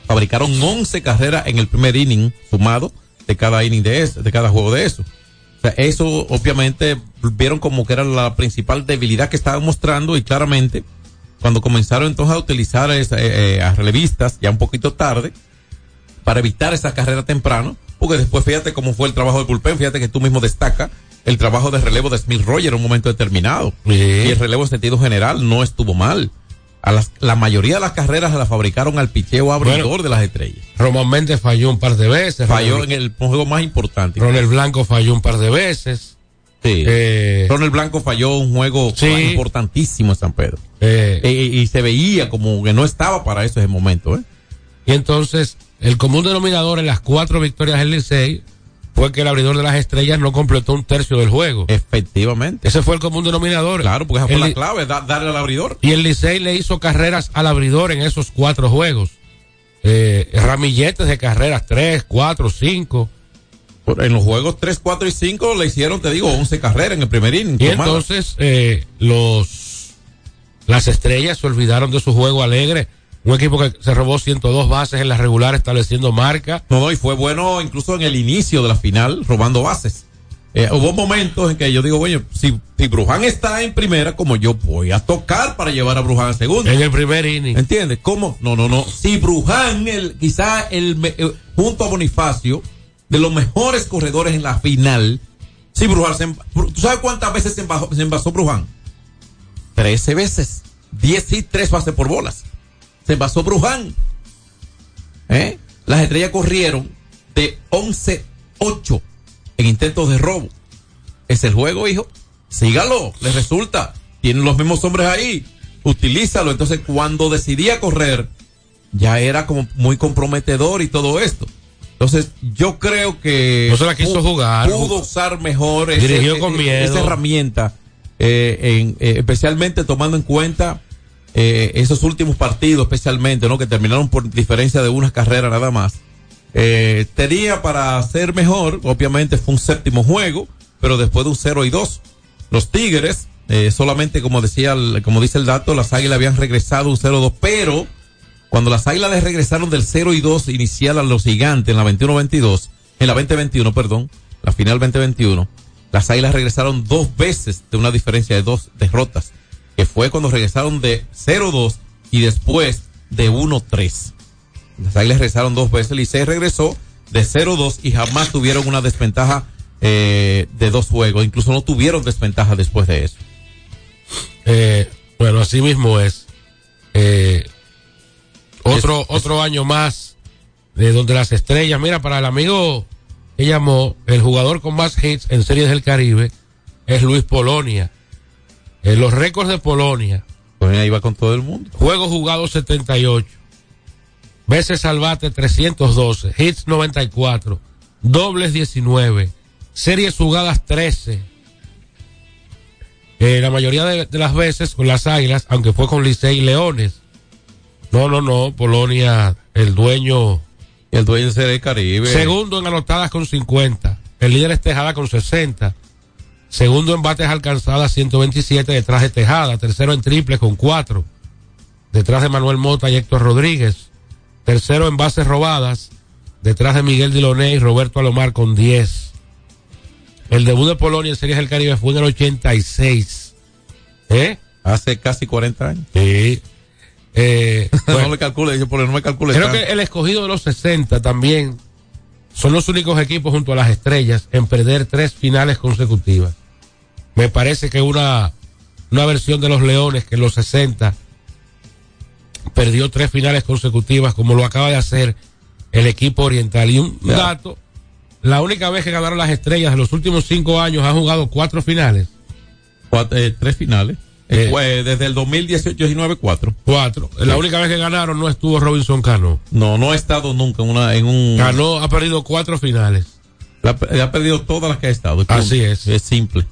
S3: fabricaron 11 carreras en el primer inning sumado de cada inning de, ese, de cada juego de eso. O sea, eso obviamente vieron como que era la principal debilidad que estaban mostrando y claramente cuando comenzaron entonces a utilizar esa, eh, eh, a relevistas ya un poquito tarde para evitar esa carrera temprano, porque después fíjate cómo fue el trabajo del bullpen, fíjate que tú mismo destaca el trabajo de relevo de Smith Roger en un momento determinado. Y el relevo en sentido general no estuvo mal. A las, la mayoría de las carreras la fabricaron al picheo abridor
S2: Bueno.
S3: de las estrellas.
S2: Román Méndez falló un par de veces.
S3: Falló
S2: Ronald-
S3: en el juego más importante.
S2: Ronald Blanco falló un par de veces.
S3: Sí.
S2: Eh,
S3: Ronald Blanco falló un juego
S2: Sí.
S3: importantísimo en San Pedro.
S2: eh,
S3: Y, y se veía como que no estaba para eso ese momento. ¿eh?
S2: y entonces, el común denominador en las cuatro victorias del Licey fue que el abridor de las estrellas no completó un tercio del juego.
S3: Efectivamente.
S2: Ese fue el común denominador.
S3: Claro, porque esa fue
S2: El
S3: la clave, da- darle al abridor.
S2: Y el Licey le hizo carreras al abridor en esos cuatro juegos. Eh, ramilletes de carreras, tres, cuatro, cinco.
S3: En los juegos 3, 4 y 5 le hicieron, te digo, 11 carreras en el primer inning.
S2: Y entonces eh, los las estrellas se olvidaron de su juego alegre. Un equipo que se robó 102 bases en la regular estableciendo marca.
S3: No, no, y fue bueno incluso en el inicio de la final, robando bases. Eh, hubo momentos en que yo digo, bueno, si, si Bruján está en primera, como yo voy a tocar para llevar a Bruján a segunda.
S2: En el primer inning.
S3: ¿Entiendes? ¿Cómo? No, no, no. Si Bruján, el, quizá el, eh, junto a Bonifacio, de los mejores corredores en la final, si Bruján se, ¿tú sabes cuántas veces se envasó, se envasó Bruján? Trece veces. Diez y tres bases por bolas. Se envasó Bruján. ¿Eh? Las estrellas corrieron de 11-8 en intentos de robo. Es el juego, hijo. Sígalo, les resulta. Tienen los mismos hombres ahí. Utilízalo. Entonces, cuando decidía correr, ya era como muy comprometedor y todo esto. Entonces, yo creo que.
S2: No se la quiso
S3: pu-
S2: jugar.
S3: Pudo usar mejor ese-
S2: Dirigió con miedo.
S3: esa herramienta. eh, en- eh, especialmente tomando en cuenta eh, esos últimos partidos, especialmente, ¿no? Que terminaron por diferencia de unas carreras nada más. Eh, tenía para ser mejor, obviamente fue un séptimo juego, pero después de un 0 y 2. Los Tigres, eh, solamente como decía, el- como dice el dato, las Águilas habían regresado un 0-2, pero cuando las Águilas regresaron del 0 y 2 inicial a los gigantes en la 21-22, en la 2021, perdón, la final 2021, las Águilas regresaron dos veces de una diferencia de dos derrotas, que fue cuando regresaron de 0-2 y después de 1-3. Las Águilas regresaron dos veces, Licey regresó de 0-2 y jamás tuvieron una desventaja eh, de dos juegos, incluso no tuvieron desventaja después de eso.
S2: Eh, bueno, así mismo es. Eh, otro, otro año más de donde las estrellas, mira, para el amigo que llamó, el jugador con más hits en series del Caribe es Luis Polonia. Eh, los récords de Polonia.
S3: Pues ahí va con todo el mundo.
S2: Juegos jugados 78. veces al bate 312, hits 94, dobles 19, series jugadas 13. Eh, la mayoría de, de las veces con las Águilas, aunque fue con Licey y Leones. No, no, no, Polonia, el dueño
S3: El dueño del Caribe.
S2: Segundo en anotadas con 50. El líder es Tejada con 60. Segundo en bates alcanzadas 127 detrás de Tejada. Tercero en triples con 4. Detrás de Manuel Mota y Héctor Rodríguez. Tercero en bases robadas. Detrás de Miguel Diloné y Roberto Alomar con 10. El debut de Polonia en Series del Caribe fue en el 86. ¿Eh?
S3: Hace casi 40 años.
S2: Sí. Eh,
S3: no me calcule, dice, porque no me calcule.
S2: Creo
S3: tanto.
S2: que el escogido de los 60 también son los únicos equipos junto a las estrellas en perder tres finales consecutivas. Me parece que una, una versión de los Leones que en los 60 perdió tres finales consecutivas como lo acaba de hacer el equipo oriental. Y un dato, la única vez que ganaron las estrellas en los últimos cinco años han jugado cuatro finales.
S3: Cuatro- eh, tres finales.
S2: Eh,
S3: Fue desde el 2018-19, cuatro.
S2: Cuatro. La única vez que ganaron no estuvo Robinson Cano.
S3: No, no ha estado nunca en, una, en un.
S2: Cano ha perdido cuatro finales.
S3: La- ha perdido todas las que ha estado.
S2: Así es.
S3: Es simple.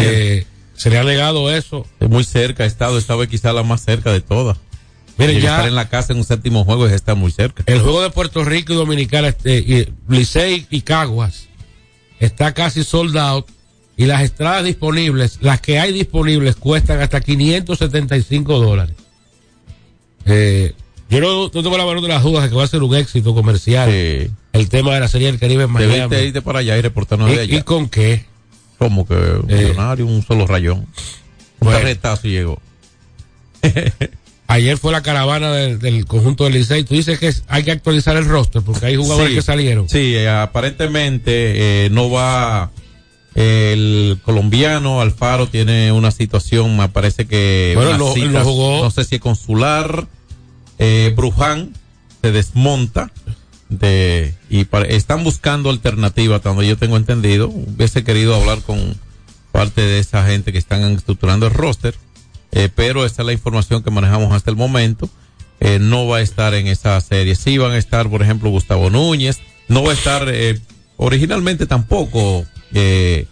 S2: Eh, se le ha negado eso.
S3: Es muy cerca, ha estado, esta vez quizá la más cerca de todas.
S2: Mire,
S3: Llega a
S2: ya-
S3: estar en la casa en un séptimo juego es estar muy cerca.
S2: El juego de Puerto Rico y Dominicana, este, y Licey y Caguas, está casi sold out. Y las entradas disponibles, las que hay disponibles, cuestan hasta 575 dólares. Eh, yo no, no tengo la menor de las dudas de que va a ser un éxito comercial.
S3: Sí.
S2: El tema de la Serie del Caribe en
S3: Debiste
S2: Miami.
S3: irte para allá y reportarnos de
S2: ¿Y,
S3: allá.
S2: y con qué?
S3: Como que un millonario, un solo rayón. Un
S2: Bueno.
S3: carretazo llegó.
S2: Ayer fue la caravana del, del conjunto del Licey. Tú dices que hay que actualizar el roster porque hay jugadores
S3: Sí,
S2: que salieron.
S3: Sí, eh, aparentemente eh, no va el colombiano Alfaro tiene una situación, me parece que
S2: Bueno,
S3: unas
S2: lo-
S3: citas,
S2: lo jugó.
S3: no sé si consular, eh, Bruján se desmonta de y pa- están buscando alternativas, donde yo tengo entendido. Hubiese querido hablar con parte de esa gente que están estructurando el roster, eh, pero esa es la información que manejamos hasta el momento. Eh, no va a estar en esa serie. Sí van a estar, por ejemplo, Gustavo Núñez. No va a estar eh, originalmente tampoco eh,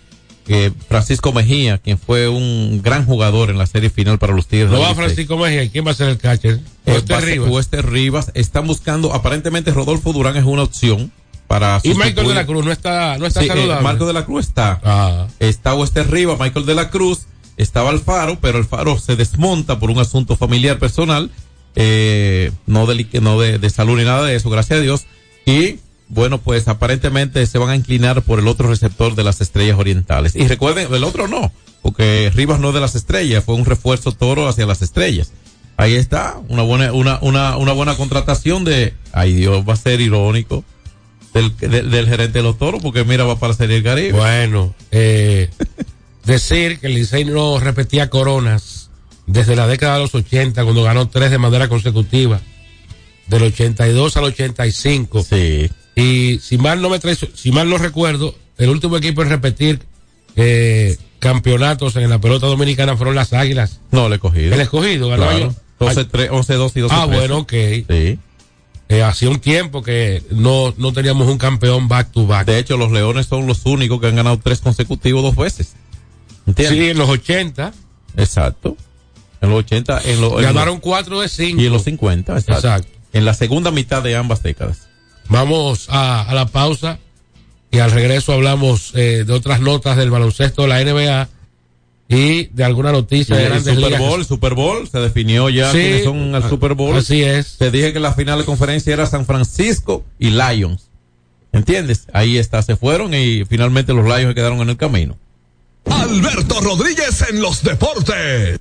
S3: eh, Francisco Mejía, quien fue un gran jugador en la serie final para los Tigres.
S2: No va. Francisco Mejía. ¿y ¿Quién va a ser el catcher?
S3: Eh,
S2: Este
S3: ser
S2: Rivas.
S3: Hueste Rivas. Están buscando, aparentemente Rodolfo Durán es una opción para
S2: Y Michael de la Cruz no está, no está
S3: Sí, eh,
S2: saludable.
S3: Marco de la Cruz está.
S2: Ah.
S3: Está Hueste Rivas, Michael de la Cruz, estaba Alfaro, pero Alfaro se desmonta por un asunto familiar personal, eh, no, de, no de, de salud ni nada de eso, gracias a Dios. Y bueno, pues aparentemente se van a inclinar por el otro receptor de las estrellas orientales. Y recuerden, el otro no, porque Rivas no de las estrellas, fue un refuerzo toro hacia las estrellas. Ahí está, una buena, una, una, una buena contratación de, ay Dios, va a ser irónico. Del, del, del gerente de los toros, porque mira, va para Serie del Caribe.
S2: Bueno, eh, decir que el Licey no repetía coronas desde la década de los 80, cuando ganó tres de manera consecutiva, del 82 al 85.
S3: Sí.
S2: Y si mal no me traicio- si mal no recuerdo, el último equipo en repetir eh, campeonatos en la pelota dominicana fueron las Águilas.
S3: No, el escogido.
S2: El escogido, ganó
S3: Claro.
S2: yo.
S3: 12,
S2: Ay,
S3: 3, 11, 2 y 12,
S2: Ah,
S3: 13.
S2: bueno, ok.
S3: Sí.
S2: Eh, hacía un tiempo que no, no teníamos un campeón back to back.
S3: De hecho, los Leones son los únicos que han ganado tres consecutivos dos veces. ¿Entiendes?
S2: Sí, en los 80
S3: Exacto. En los 80, en los, en
S2: ganaron
S3: los-
S2: 4 de 5.
S3: y en los 50, exacto.
S2: Exacto.
S3: En la segunda mitad de ambas décadas.
S2: Vamos a, a la pausa y al regreso hablamos eh, de otras notas del baloncesto de la NBA y de alguna noticia
S3: Y
S2: de
S3: el
S2: grandes
S3: Super
S2: ligas.
S3: Bowl, Super Bowl, se definió ya
S2: Sí,
S3: quiénes son al
S2: a-
S3: Super Bowl.
S2: así es.
S3: Te dije que la final de conferencia era San Francisco y Lions. ¿Entiendes? Ahí está, se fueron y finalmente los Lions se quedaron en el camino.
S1: Alberto Rodríguez en los deportes.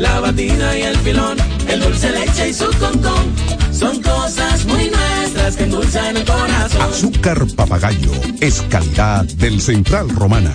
S17: la batida y el filón, el dulce leche y su concón. Son cosas muy nuestras que endulzan el corazón.
S18: Azúcar papagayo es calidad del Central Romana.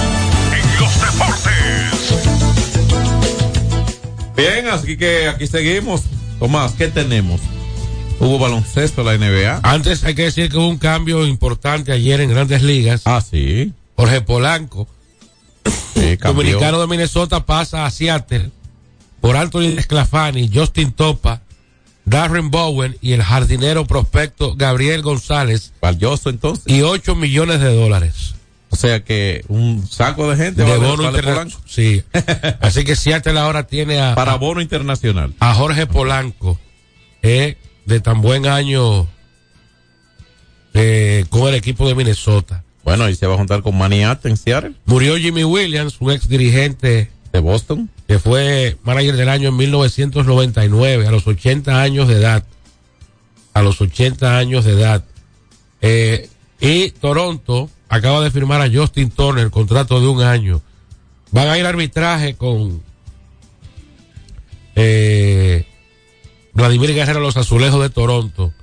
S3: Bien, así que aquí seguimos. Tomás, ¿qué tenemos? Hubo baloncesto en la NBA.
S2: Antes hay que decir que hubo un cambio importante ayer en Grandes Ligas.
S3: Ah, sí.
S2: Jorge Polanco,
S3: Sí,
S2: dominicano de Minnesota, pasa a Seattle por Anthony Sclafani, Justin Topa, Darren Bowen y el jardinero prospecto Gabriel González.
S3: Valioso entonces.
S2: Y 8 millones de dólares.
S3: O sea que un saco de gente
S2: de
S3: va a
S2: bono internacional. Sí. Así que Seattle ahora tiene a,
S3: Para bono internacional.
S2: a Jorge Polanco, eh, de tan buen año eh, con el equipo de Minnesota.
S3: Bueno, y se va a juntar con Maniat en Seattle,
S2: Murió Jimmy Williams, un ex dirigente
S3: de Boston.
S2: que fue manager del año en 1999, a los 80 años de edad. A los 80 años de edad. Eh, y Toronto acaba de firmar a Justin Turner, contrato de un año. Van a ir a arbitraje con eh, Vladimir Guerrero, los azulejos de Toronto.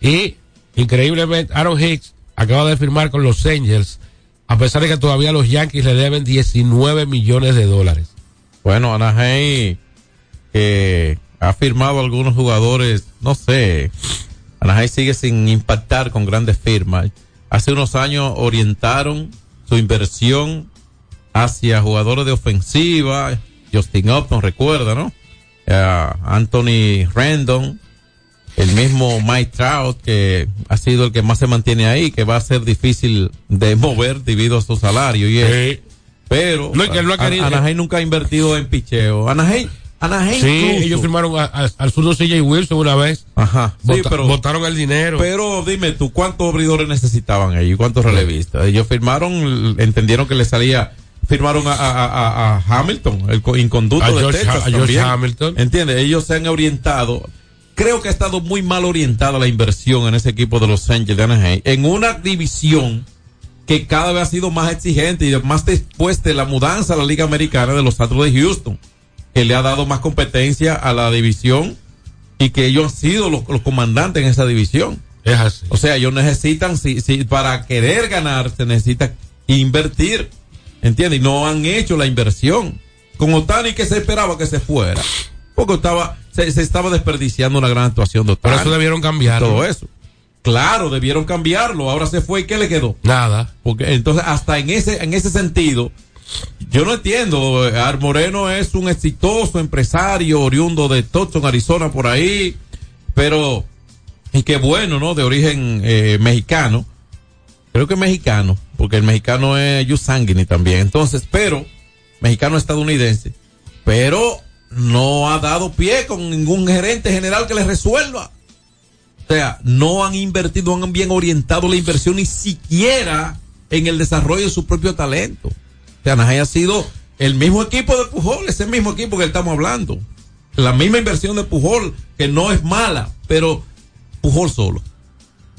S2: Y, increíblemente, Aaron Hicks acaba de firmar con los Angels, a pesar de que todavía los Yankees le deben 19 millones de dólares.
S3: Bueno, Anaheim que ha firmado algunos jugadores, no sé, Anaheim sigue sin impactar con grandes firmas. Hace unos años orientaron su inversión hacia jugadores de ofensiva, Justin Upton, recuerda, ¿no? Eh, Anthony Rendon, el mismo Mike Trout, que ha sido el que más se mantiene ahí, que va a ser difícil de mover debido a su salario y. Pero
S2: No, que no ha
S3: Anaheim nunca ha invertido en picheo. Anaheim, Anaheim
S2: Sí,
S3: incluso-
S2: ellos firmaron a- a- al zurdo CJ Wilson una vez.
S3: Ajá. Sí,
S2: Vota-
S3: pero-
S2: votaron el dinero.
S3: Pero dime tú, ¿cuántos abridores necesitaban ellos? ¿Cuántos relevistas? Ellos firmaron, entendieron que le salía, firmaron a, a- a- a Hamilton, el co- inconducto
S2: A
S3: de
S2: George
S3: Texas
S2: a George
S3: también.
S2: Hamilton.
S3: ¿Entiendes? Ellos se han orientado. Creo que ha estado muy mal orientada la inversión en ese equipo de Los Ángeles de Anaheim. En una división que cada vez ha sido más exigente y más después de la mudanza a la Liga Americana de los Astros de Houston, que le ha dado más competencia a la división y que ellos han sido los, los comandantes en esa división.
S2: Es así.
S3: O sea, ellos necesitan, si, si, para querer ganar, se necesita invertir. ¿Entiendes? Y no han hecho la inversión. Con Otani que se esperaba que se fuera. Porque estaba, se, se estaba desperdiciando una gran actuación de Otani.
S2: Por eso debieron cambiarlo.
S3: Todo eso. Claro, debieron cambiarlo. Ahora se fue y ¿qué le quedó?
S2: Nada.
S3: Porque entonces hasta en ese en ese sentido yo no entiendo. Ar Moreno es un exitoso empresario oriundo de Tucson, Arizona por ahí, pero y qué bueno, ¿no? De origen eh, mexicano. Creo que mexicano, porque el mexicano es Yusanguini también. Entonces, pero mexicano estadounidense, pero no ha dado pie con ningún gerente general que le resuelva. O sea, no han invertido, no han bien orientado la inversión ni siquiera en el desarrollo de su propio talento. Anaheim ha sido el mismo equipo de Pujol, ese mismo equipo que estamos hablando. La misma inversión de Pujol, que no es mala, pero Pujol solo.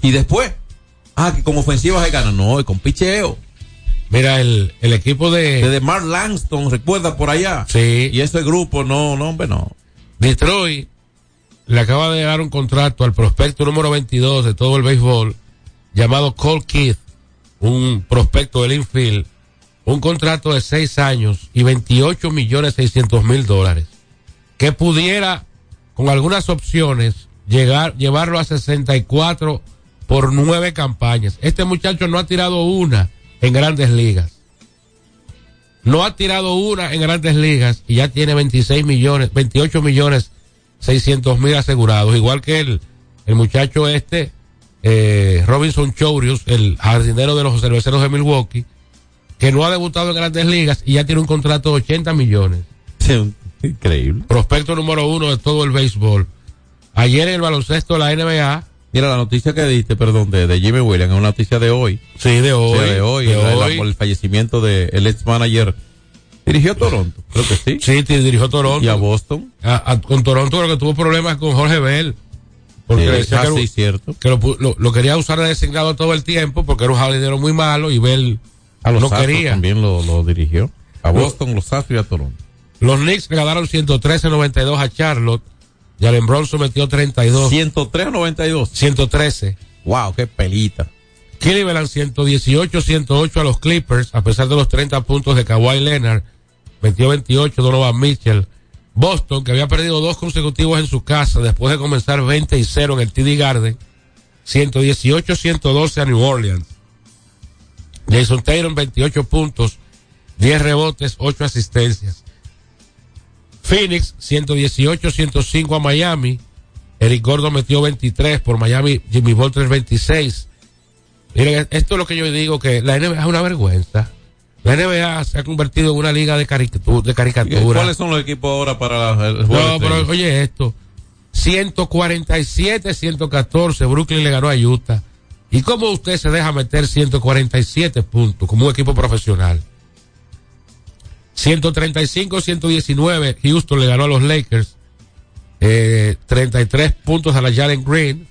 S3: Y después, ah, que como ofensiva se gana. No, es con picheo.
S2: Mira, el, el equipo de...
S3: De Mark Langston, recuerda por allá.
S2: Sí.
S3: Y ese grupo, no, no, hombre, no.
S2: Detroit le acaba de dar un contrato al prospecto número 22 de todo el béisbol, llamado Cole Keith, un prospecto del infield, un contrato de seis años y 28 millones 600 mil dólares, que pudiera, con algunas opciones, llegar, llevarlo a 64 por nueve campañas. Este muchacho no ha tirado una en grandes ligas. No ha tirado una en grandes ligas y ya tiene 26 millones, 28 millones 600 mil asegurados. Igual que el, el muchacho este, eh, Robinson Chourius, el jardinero de los cerveceros de Milwaukee, que no ha debutado en grandes ligas y ya tiene un contrato de 80 millones.
S3: Sí, increíble.
S2: Prospecto número uno de todo el béisbol. Ayer en el baloncesto de la NBA,
S3: Mira, la noticia que diste, perdón, de, de Jimmy Williams, es una noticia de hoy.
S2: Sí, de hoy.
S3: Sí, de hoy,
S2: de
S3: la- la-
S2: hoy.
S3: por el fallecimiento del el ex manager. Dirigió Toronto, creo que sí.
S2: Sí, te dirigió Toronto.
S3: Y a Boston.
S2: A- a- con Toronto creo que tuvo problemas con Jorge Bell. Porque
S3: Sí,
S2: decía
S3: ah,
S2: que,
S3: sí, cierto.
S2: que lo, pu- lo- lo quería usar de designado todo el tiempo porque era un jardinero muy malo y Bell
S3: A los
S2: quería.
S3: también lo, lo dirigió. A Boston, los Astros y a Toronto.
S2: Los Knicks ganaron 113-92 a Charlotte. Jalen Bronson metió 32.
S3: 103 a 92.
S2: 113.
S3: Wow, qué pelita.
S2: Cleveland 118-108 a los Clippers, a pesar de los 30 puntos de Kawhi Leonard. Metió 28 Donovan Mitchell. Boston, que había perdido dos consecutivos en su casa después de comenzar 20 y 0 en el TD Garden. 118-112 a New Orleans. Jason Taylor 28 puntos, 10 rebotes, 8 asistencias. Phoenix 118-105 a Miami. Eric Gordon metió 23 por Miami, Jimmy Butler 26. Miren, esto es lo que yo digo, que la NBA es una vergüenza. La NBA se ha convertido en una liga de, caricatura. De caricatura.
S3: ¿Cuáles son los equipos ahora para la- el juego
S2: No, pero oye esto. 147-114, Brooklyn le ganó a Utah. ¿Y cómo usted se deja meter 147 puntos como un equipo profesional? 135-119, Houston le ganó a los Lakers. Eh, 33 puntos a la Jalen Green.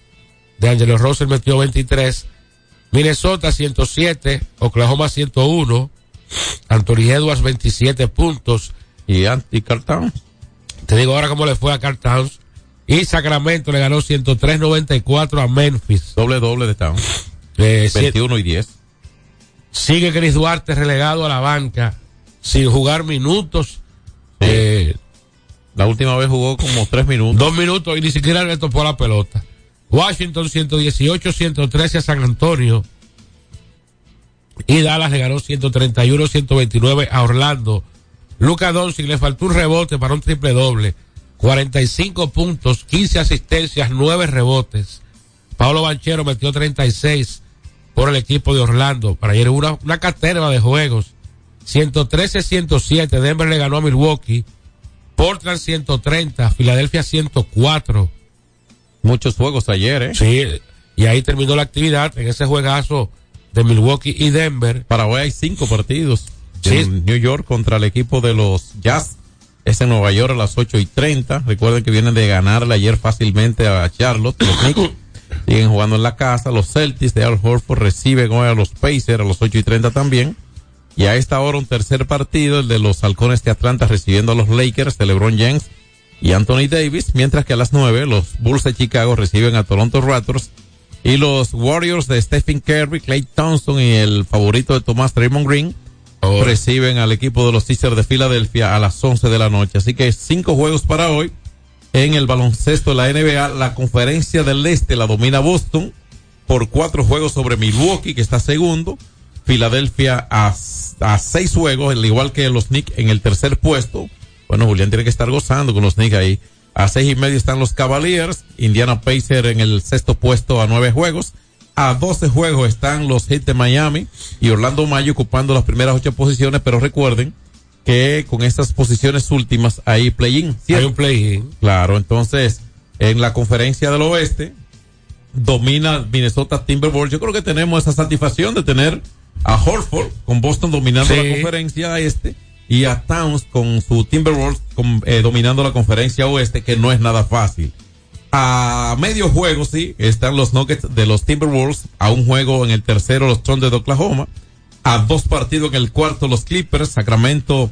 S2: De Angelo Russell metió 23. Minnesota 107, Oklahoma 101. Anthony Edwards 27 puntos.
S3: Y Anti Carl Towns.
S2: Te digo ahora cómo le fue a Carl Towns. Y Sacramento le ganó 103-94 a Memphis.
S3: Doble doble de Towns.
S2: Eh,
S3: 21 y 10.
S2: Sigue Chris Duarte relegado a la banca sin jugar minutos. Eh,
S3: La última vez jugó como 3 minutos.
S2: dos minutos y ni siquiera le topó la pelota. Washington 118-113 a San Antonio. Y Dallas le ganó 131-129 a Orlando. Luca Doncic le faltó un rebote para un triple doble. 45 puntos, 15 asistencias, 9 rebotes. Pablo Banchero metió 36 por el equipo de Orlando. Para ayer hubo una, una caterva de juegos. 113-107, Denver le ganó a Milwaukee. Portland 130, Filadelfia 104.
S3: Muchos juegos ayer, ¿eh?
S2: Sí, y ahí terminó la actividad en ese juegazo de Milwaukee y Denver.
S3: Para hoy hay cinco partidos.
S2: Sí.
S3: En New York contra el equipo de los Jazz. Es en Nueva York a las 8 y 30. Recuerden que vienen de ganarle ayer fácilmente a Charlotte. Los Knicks siguen jugando en la casa. Los Celtics de Al Horford reciben hoy a los Pacers a las 8 y 30 también. Y a esta hora un tercer partido, el de los Halcones de Atlanta recibiendo a los Lakers de LeBron James y Anthony Davis, mientras que a las 9 los Bulls de Chicago reciben a Toronto Raptors y los Warriors de Stephen Curry, Clay Thompson y el favorito de Tomás Draymond Green reciben al equipo de los Sixers de Filadelfia a las 11 de la noche. Así que cinco juegos para hoy en el baloncesto de la NBA. La conferencia del Este la domina Boston por cuatro juegos sobre Milwaukee, que está segundo. Filadelfia a, a seis juegos, al igual que los Knicks en el tercer puesto. Bueno, Julián tiene que estar gozando con los Knicks ahí. A seis y medio están los Cavaliers. Indiana Pacer en el sexto puesto a nueve juegos. A 12 juegos están los Heat de Miami y Orlando Mayo ocupando las primeras ocho posiciones, pero recuerden que con estas posiciones últimas hay play-in.
S2: Hay un play-in.
S3: Claro, entonces en la conferencia del oeste domina Minnesota Timberwolves. Yo creo que tenemos esa satisfacción de tener a Horford con Boston dominando
S2: Sí.
S3: la conferencia este y a Towns con su Timberwolves con- eh, dominando la conferencia oeste, que no es nada fácil. A medio juego, sí, están los Nuggets de los Timberwolves, a un juego en el tercero los Thunder de Oklahoma, a dos partidos en el cuarto los Clippers, Sacramento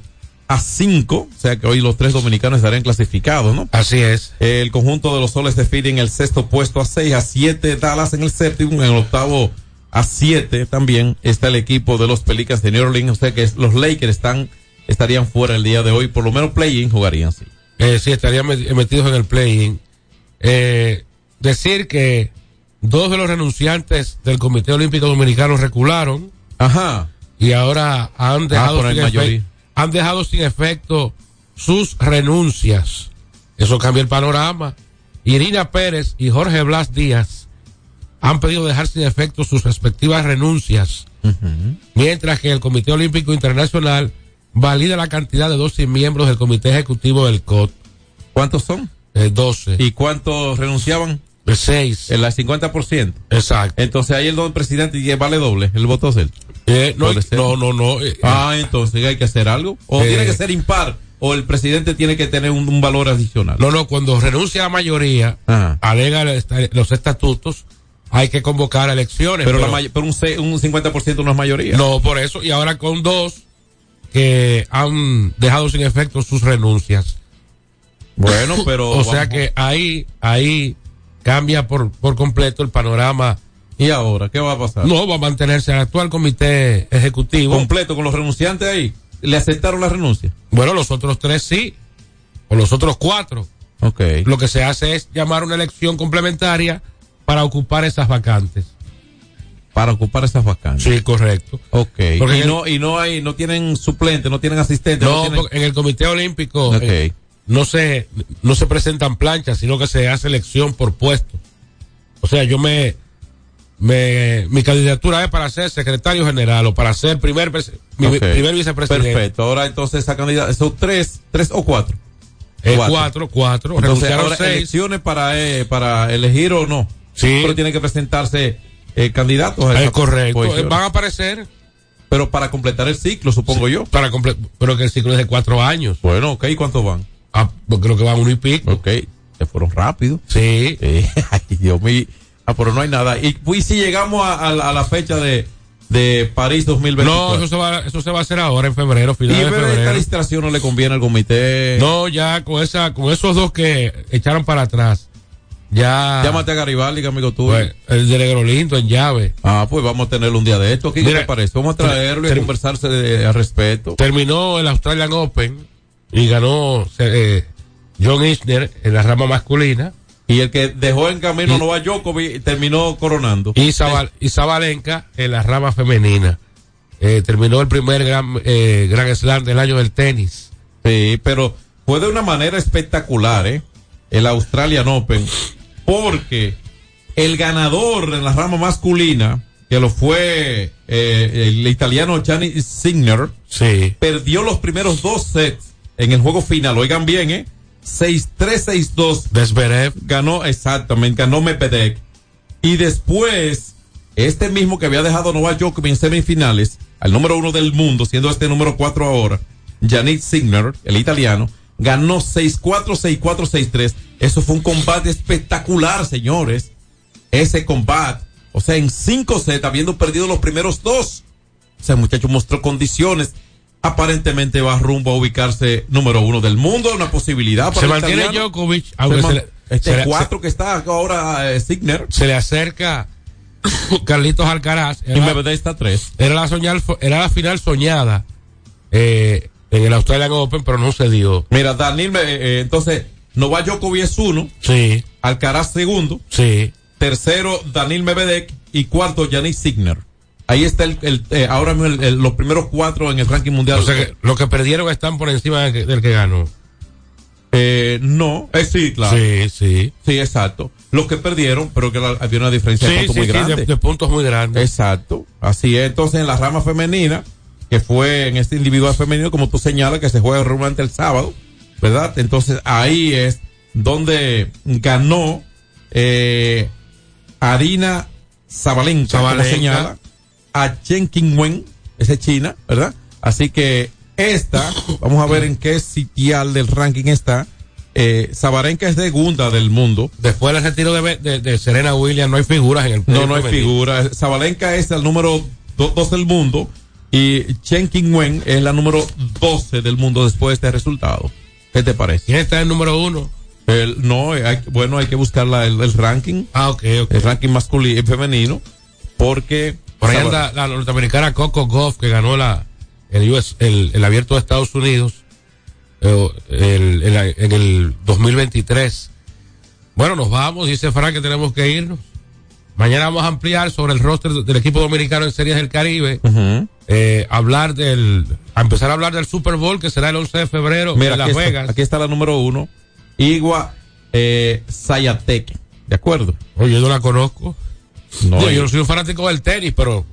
S3: a cinco, o sea que hoy los tres dominicanos estarían clasificados, ¿no?
S2: Así es.
S3: El conjunto de los soles de Philly en el sexto puesto a seis, a siete Dallas en el séptimo, en el octavo a siete también está el equipo de los Pelicans de New Orleans, o sea que los Lakers están, estarían fuera el día de hoy, por lo menos play-in jugarían, sí.
S2: Eh, sí, estarían met- metidos en el play-in. Eh, decir que dos de los renunciantes del Comité Olímpico Dominicano recularon.
S3: Ajá.
S2: Y ahora han dejado,
S3: por el
S2: sin, han dejado sin efecto sus renuncias. Eso cambia el panorama. Irina Pérez y Jorge Blas Díaz han pedido dejar sin efecto sus respectivas renuncias, mientras que el Comité Olímpico Internacional valida la cantidad de 12 miembros del Comité Ejecutivo del COT.
S3: ¿Cuántos son?
S2: Eh, 12.
S3: ¿Y cuántos renunciaban?
S2: El 6.
S3: El 50%.
S2: Exacto.
S3: Entonces ahí el don presidente y vale doble, el voto es él.
S2: Eh, no, no, no, no. eh,
S3: Ah, entonces hay que hacer algo. O
S2: Eh.
S3: tiene que ser impar. O el presidente tiene que tener un, un valor adicional.
S2: No, no, cuando renuncia la mayoría,
S3: Ajá.
S2: alega los estatutos, hay que convocar elecciones.
S3: Pero, la pero un, ce- un 50% no es mayoría.
S2: No, por eso, y ahora con dos que han dejado sin efecto sus renuncias.
S3: Bueno, pero.
S2: o sea
S3: vamos-
S2: que ahí, ahí cambia por, por completo el panorama.
S3: ¿Y ahora qué va a pasar?
S2: No, va a mantenerse el actual comité ejecutivo.
S3: Completo con los renunciantes ahí. ¿Le aceptaron la renuncia?
S2: Bueno, los otros tres sí, o los otros cuatro.
S3: Ok.
S2: Lo que se hace es llamar una elección complementaria para ocupar esas vacantes.
S3: Para ocupar esas vacantes.
S2: Sí, correcto.
S3: Ok.
S2: Porque
S3: y no, y no hay, no tienen suplente, no tienen asistente.
S2: No,
S3: tienen-
S2: en el Comité Olímpico
S3: Ok.
S2: eh, no se no se presentan planchas, sino que se hace elección por puesto. O sea, yo me me mi candidatura es para ser secretario general o para ser primer mi primer vicepresidente.
S3: Perfecto. Ahora entonces esa candidata, son tres, tres o cuatro.
S2: Eh, cuatro, cuatro.
S3: Entonces ahora
S2: seis.
S3: elecciones para, eh, para elegir o no.
S2: Sí.
S3: Pero tienen que presentarse eh, candidatos. a
S2: Es correcto.
S3: posición.
S2: Van a aparecer
S3: Pero para completar el ciclo, supongo yo.
S2: para comple- pero que el ciclo es de cuatro años.
S3: Bueno, ok, ¿cuántos van?
S2: Ah, pues creo que van uno y pico.
S3: Ok, se fueron rápido.
S2: Sí.
S3: Ay, Dios mío. Ah, pero no hay nada. Y pues, si llegamos a, a la- a la fecha de, de París 2024.
S2: No, eso se va eso se va a hacer ahora en febrero,
S3: y
S2: finales de
S3: pero esta
S2: febrero.
S3: licitación no le conviene al comité.
S2: No, ya con esa, con esos dos que echaron para atrás, ya.
S3: Llámate a Garibaldi, que amigo tuyo.
S2: pues, el de Negro Lindo en llave.
S3: Ah, pues vamos a tenerlo un día de esto. ¿Qué
S2: Mira,
S3: te parece? Vamos a traerlo y conversarse de, al respecto.
S2: Terminó el Australian Open y ganó eh, John Isner en la rama masculina
S3: Y el que dejó en camino a Novak Djokovic terminó coronando.
S2: y, Zabal- y Zabalenka en la rama femenina. Eh, terminó el primer gran, eh, gran slam del año del tenis.
S3: Sí, pero fue de una manera espectacular, ¿eh? El Australian Open. Porque el ganador en la rama masculina, que lo fue eh, el italiano Gianni Sinner,
S2: Sí.
S3: perdió los primeros dos sets en el juego final. Oigan bien, ¿eh? 6-3, 6-2.
S2: Desverev.
S3: Ganó, exactamente, ganó Medvedev. Y después, este mismo que había dejado Novak Djokovic en semifinales, al número uno del mundo, siendo este número cuatro ahora, Yannick Sinner, el italiano, ganó 6-4, 6-4, 6-3. Eso fue un combate espectacular, señores. Ese combate. O sea, en cinco sets, habiendo perdido los primeros dos. O sea, el muchacho mostró condiciones. Aparentemente va rumbo a ubicarse número uno del mundo. Una posibilidad para
S2: Se
S3: el
S2: mantiene
S3: italiano.
S2: Djokovic, aunque
S3: Se
S2: se, le,
S3: este
S2: se
S3: cuatro que está ahora eh, Signer.
S2: se le acerca Carlitos Alcaraz.
S3: Y Medvedev está tres.
S2: era la, soñar, era la final soñada eh, en el Australian Open, pero no se dio.
S3: Mira, Daniel, eh, eh, entonces, Novak Djokovic es uno.
S2: Sí,
S3: Alcaraz segundo.
S2: sí.
S3: Tercero, Daniel Medvedev. y cuarto Yannick Signer. Ahí está el, el, eh, ahora mismo el- el- los primeros cuatro en el ranking mundial.
S2: O sea que los que perdieron están por encima del que, del que ganó.
S3: Eh, no, eh, sí, claro.
S2: Sí, sí.
S3: Sí, exacto. Los que perdieron, pero que la- había una diferencia de puntos
S2: sí,
S3: muy
S2: sí,
S3: grande.
S2: de, de puntos muy grandes.
S3: Exacto. Así es. Entonces, en la rama femenina, que fue en este individual femenino, como tú señalas, que se juega durante el sábado, ¿verdad? Entonces, ahí es donde ganó eh, Arina Zabalenka, como
S2: Zabalenka.
S3: señala, a Chen Qingwen, esa es China, ¿verdad? Así que esta, vamos a ver en qué sitial del ranking está. Eh, Zabalenka es segunda del mundo.
S2: Después del retiro de, de- de Serena Williams, no hay figuras en el
S3: No, no hay
S2: femenino.
S3: figura. Zabalenka es el número 2 del mundo y Chen Qingwen es la número 12 del mundo después de este resultado. ¿Qué te parece?
S2: ¿Quién está en número uno?
S3: El, no, hay- bueno, hay que buscar la- el, el ranking.
S2: Ah, ok, ok.
S3: El ranking masculino y femenino. Porque.
S2: Por ahí anda la norteamericana Coco Goff, que ganó la, el, US el, el abierto de Estados Unidos eh, el- el- en el 2023. Bueno, nos vamos, dice Frank que tenemos que irnos. Mañana vamos a ampliar sobre el roster del equipo dominicano en Series del Caribe. Eh, hablar del, a empezar a hablar del Super Bowl que será el 11 de febrero
S3: Mira,
S2: en Las
S3: aquí está,
S2: Vegas.
S3: aquí está la número uno. Igua eh, Sayatek. ¿De acuerdo?
S2: Oye, yo no la conozco.
S3: No,
S2: yo no soy un fanático del tenis, pero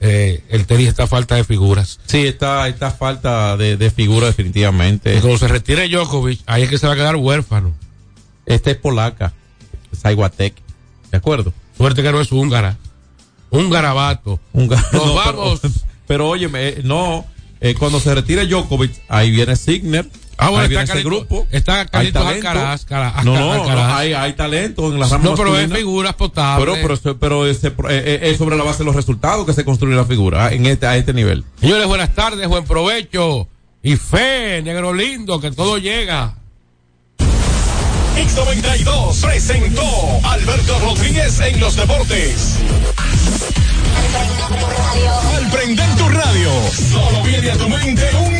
S2: eh, el tenis está a falta de figuras.
S3: Sí, está, está falta de, de figura definitivamente.
S2: Y cuando se retire Djokovic, ahí es que se va a quedar huérfano.
S3: Esta es polaca. Saiwatek. ¿De acuerdo?
S2: Suerte que no es húngara. Un garabato.
S3: Un ga-
S2: Nos
S3: No,
S2: vamos.
S3: Pero, pero óyeme, eh, no, eh, cuando se retire Djokovic, ahí viene Signer.
S2: Ah, bueno,
S3: ahí
S2: está Carlitos-
S3: grupo.
S2: está
S3: Hay
S2: Carlitos. Alcaraz, cara-
S3: no, no,
S2: Alcaraz.
S3: no, hay, hay talento en la rama
S2: No, pero es
S3: masculina.
S2: figuras potables.
S3: Pero, pero, eso- pero ese, eh, eh, es sobre la base de los resultados que se construye la figura ah, en este, a este nivel.
S2: Señores, buenas tardes, buen provecho. Y fe, negro lindo, que todo llega.
S1: X92 presentó Alberto Rodríguez en los deportes. Al prender tu radio, solo viene a tu mente un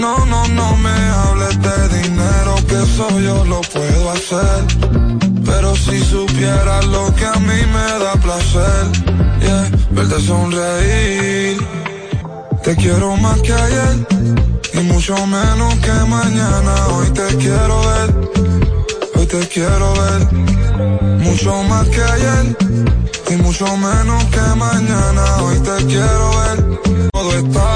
S19: No, no, no me hables de dinero, que eso yo lo puedo hacer. Pero si supieras lo que a mí me da placer, verte sonreír. Te quiero más que ayer, y mucho menos que mañana. Hoy te quiero ver, hoy te quiero ver. Mucho más que ayer, y mucho menos que mañana. Hoy te quiero ver, todo está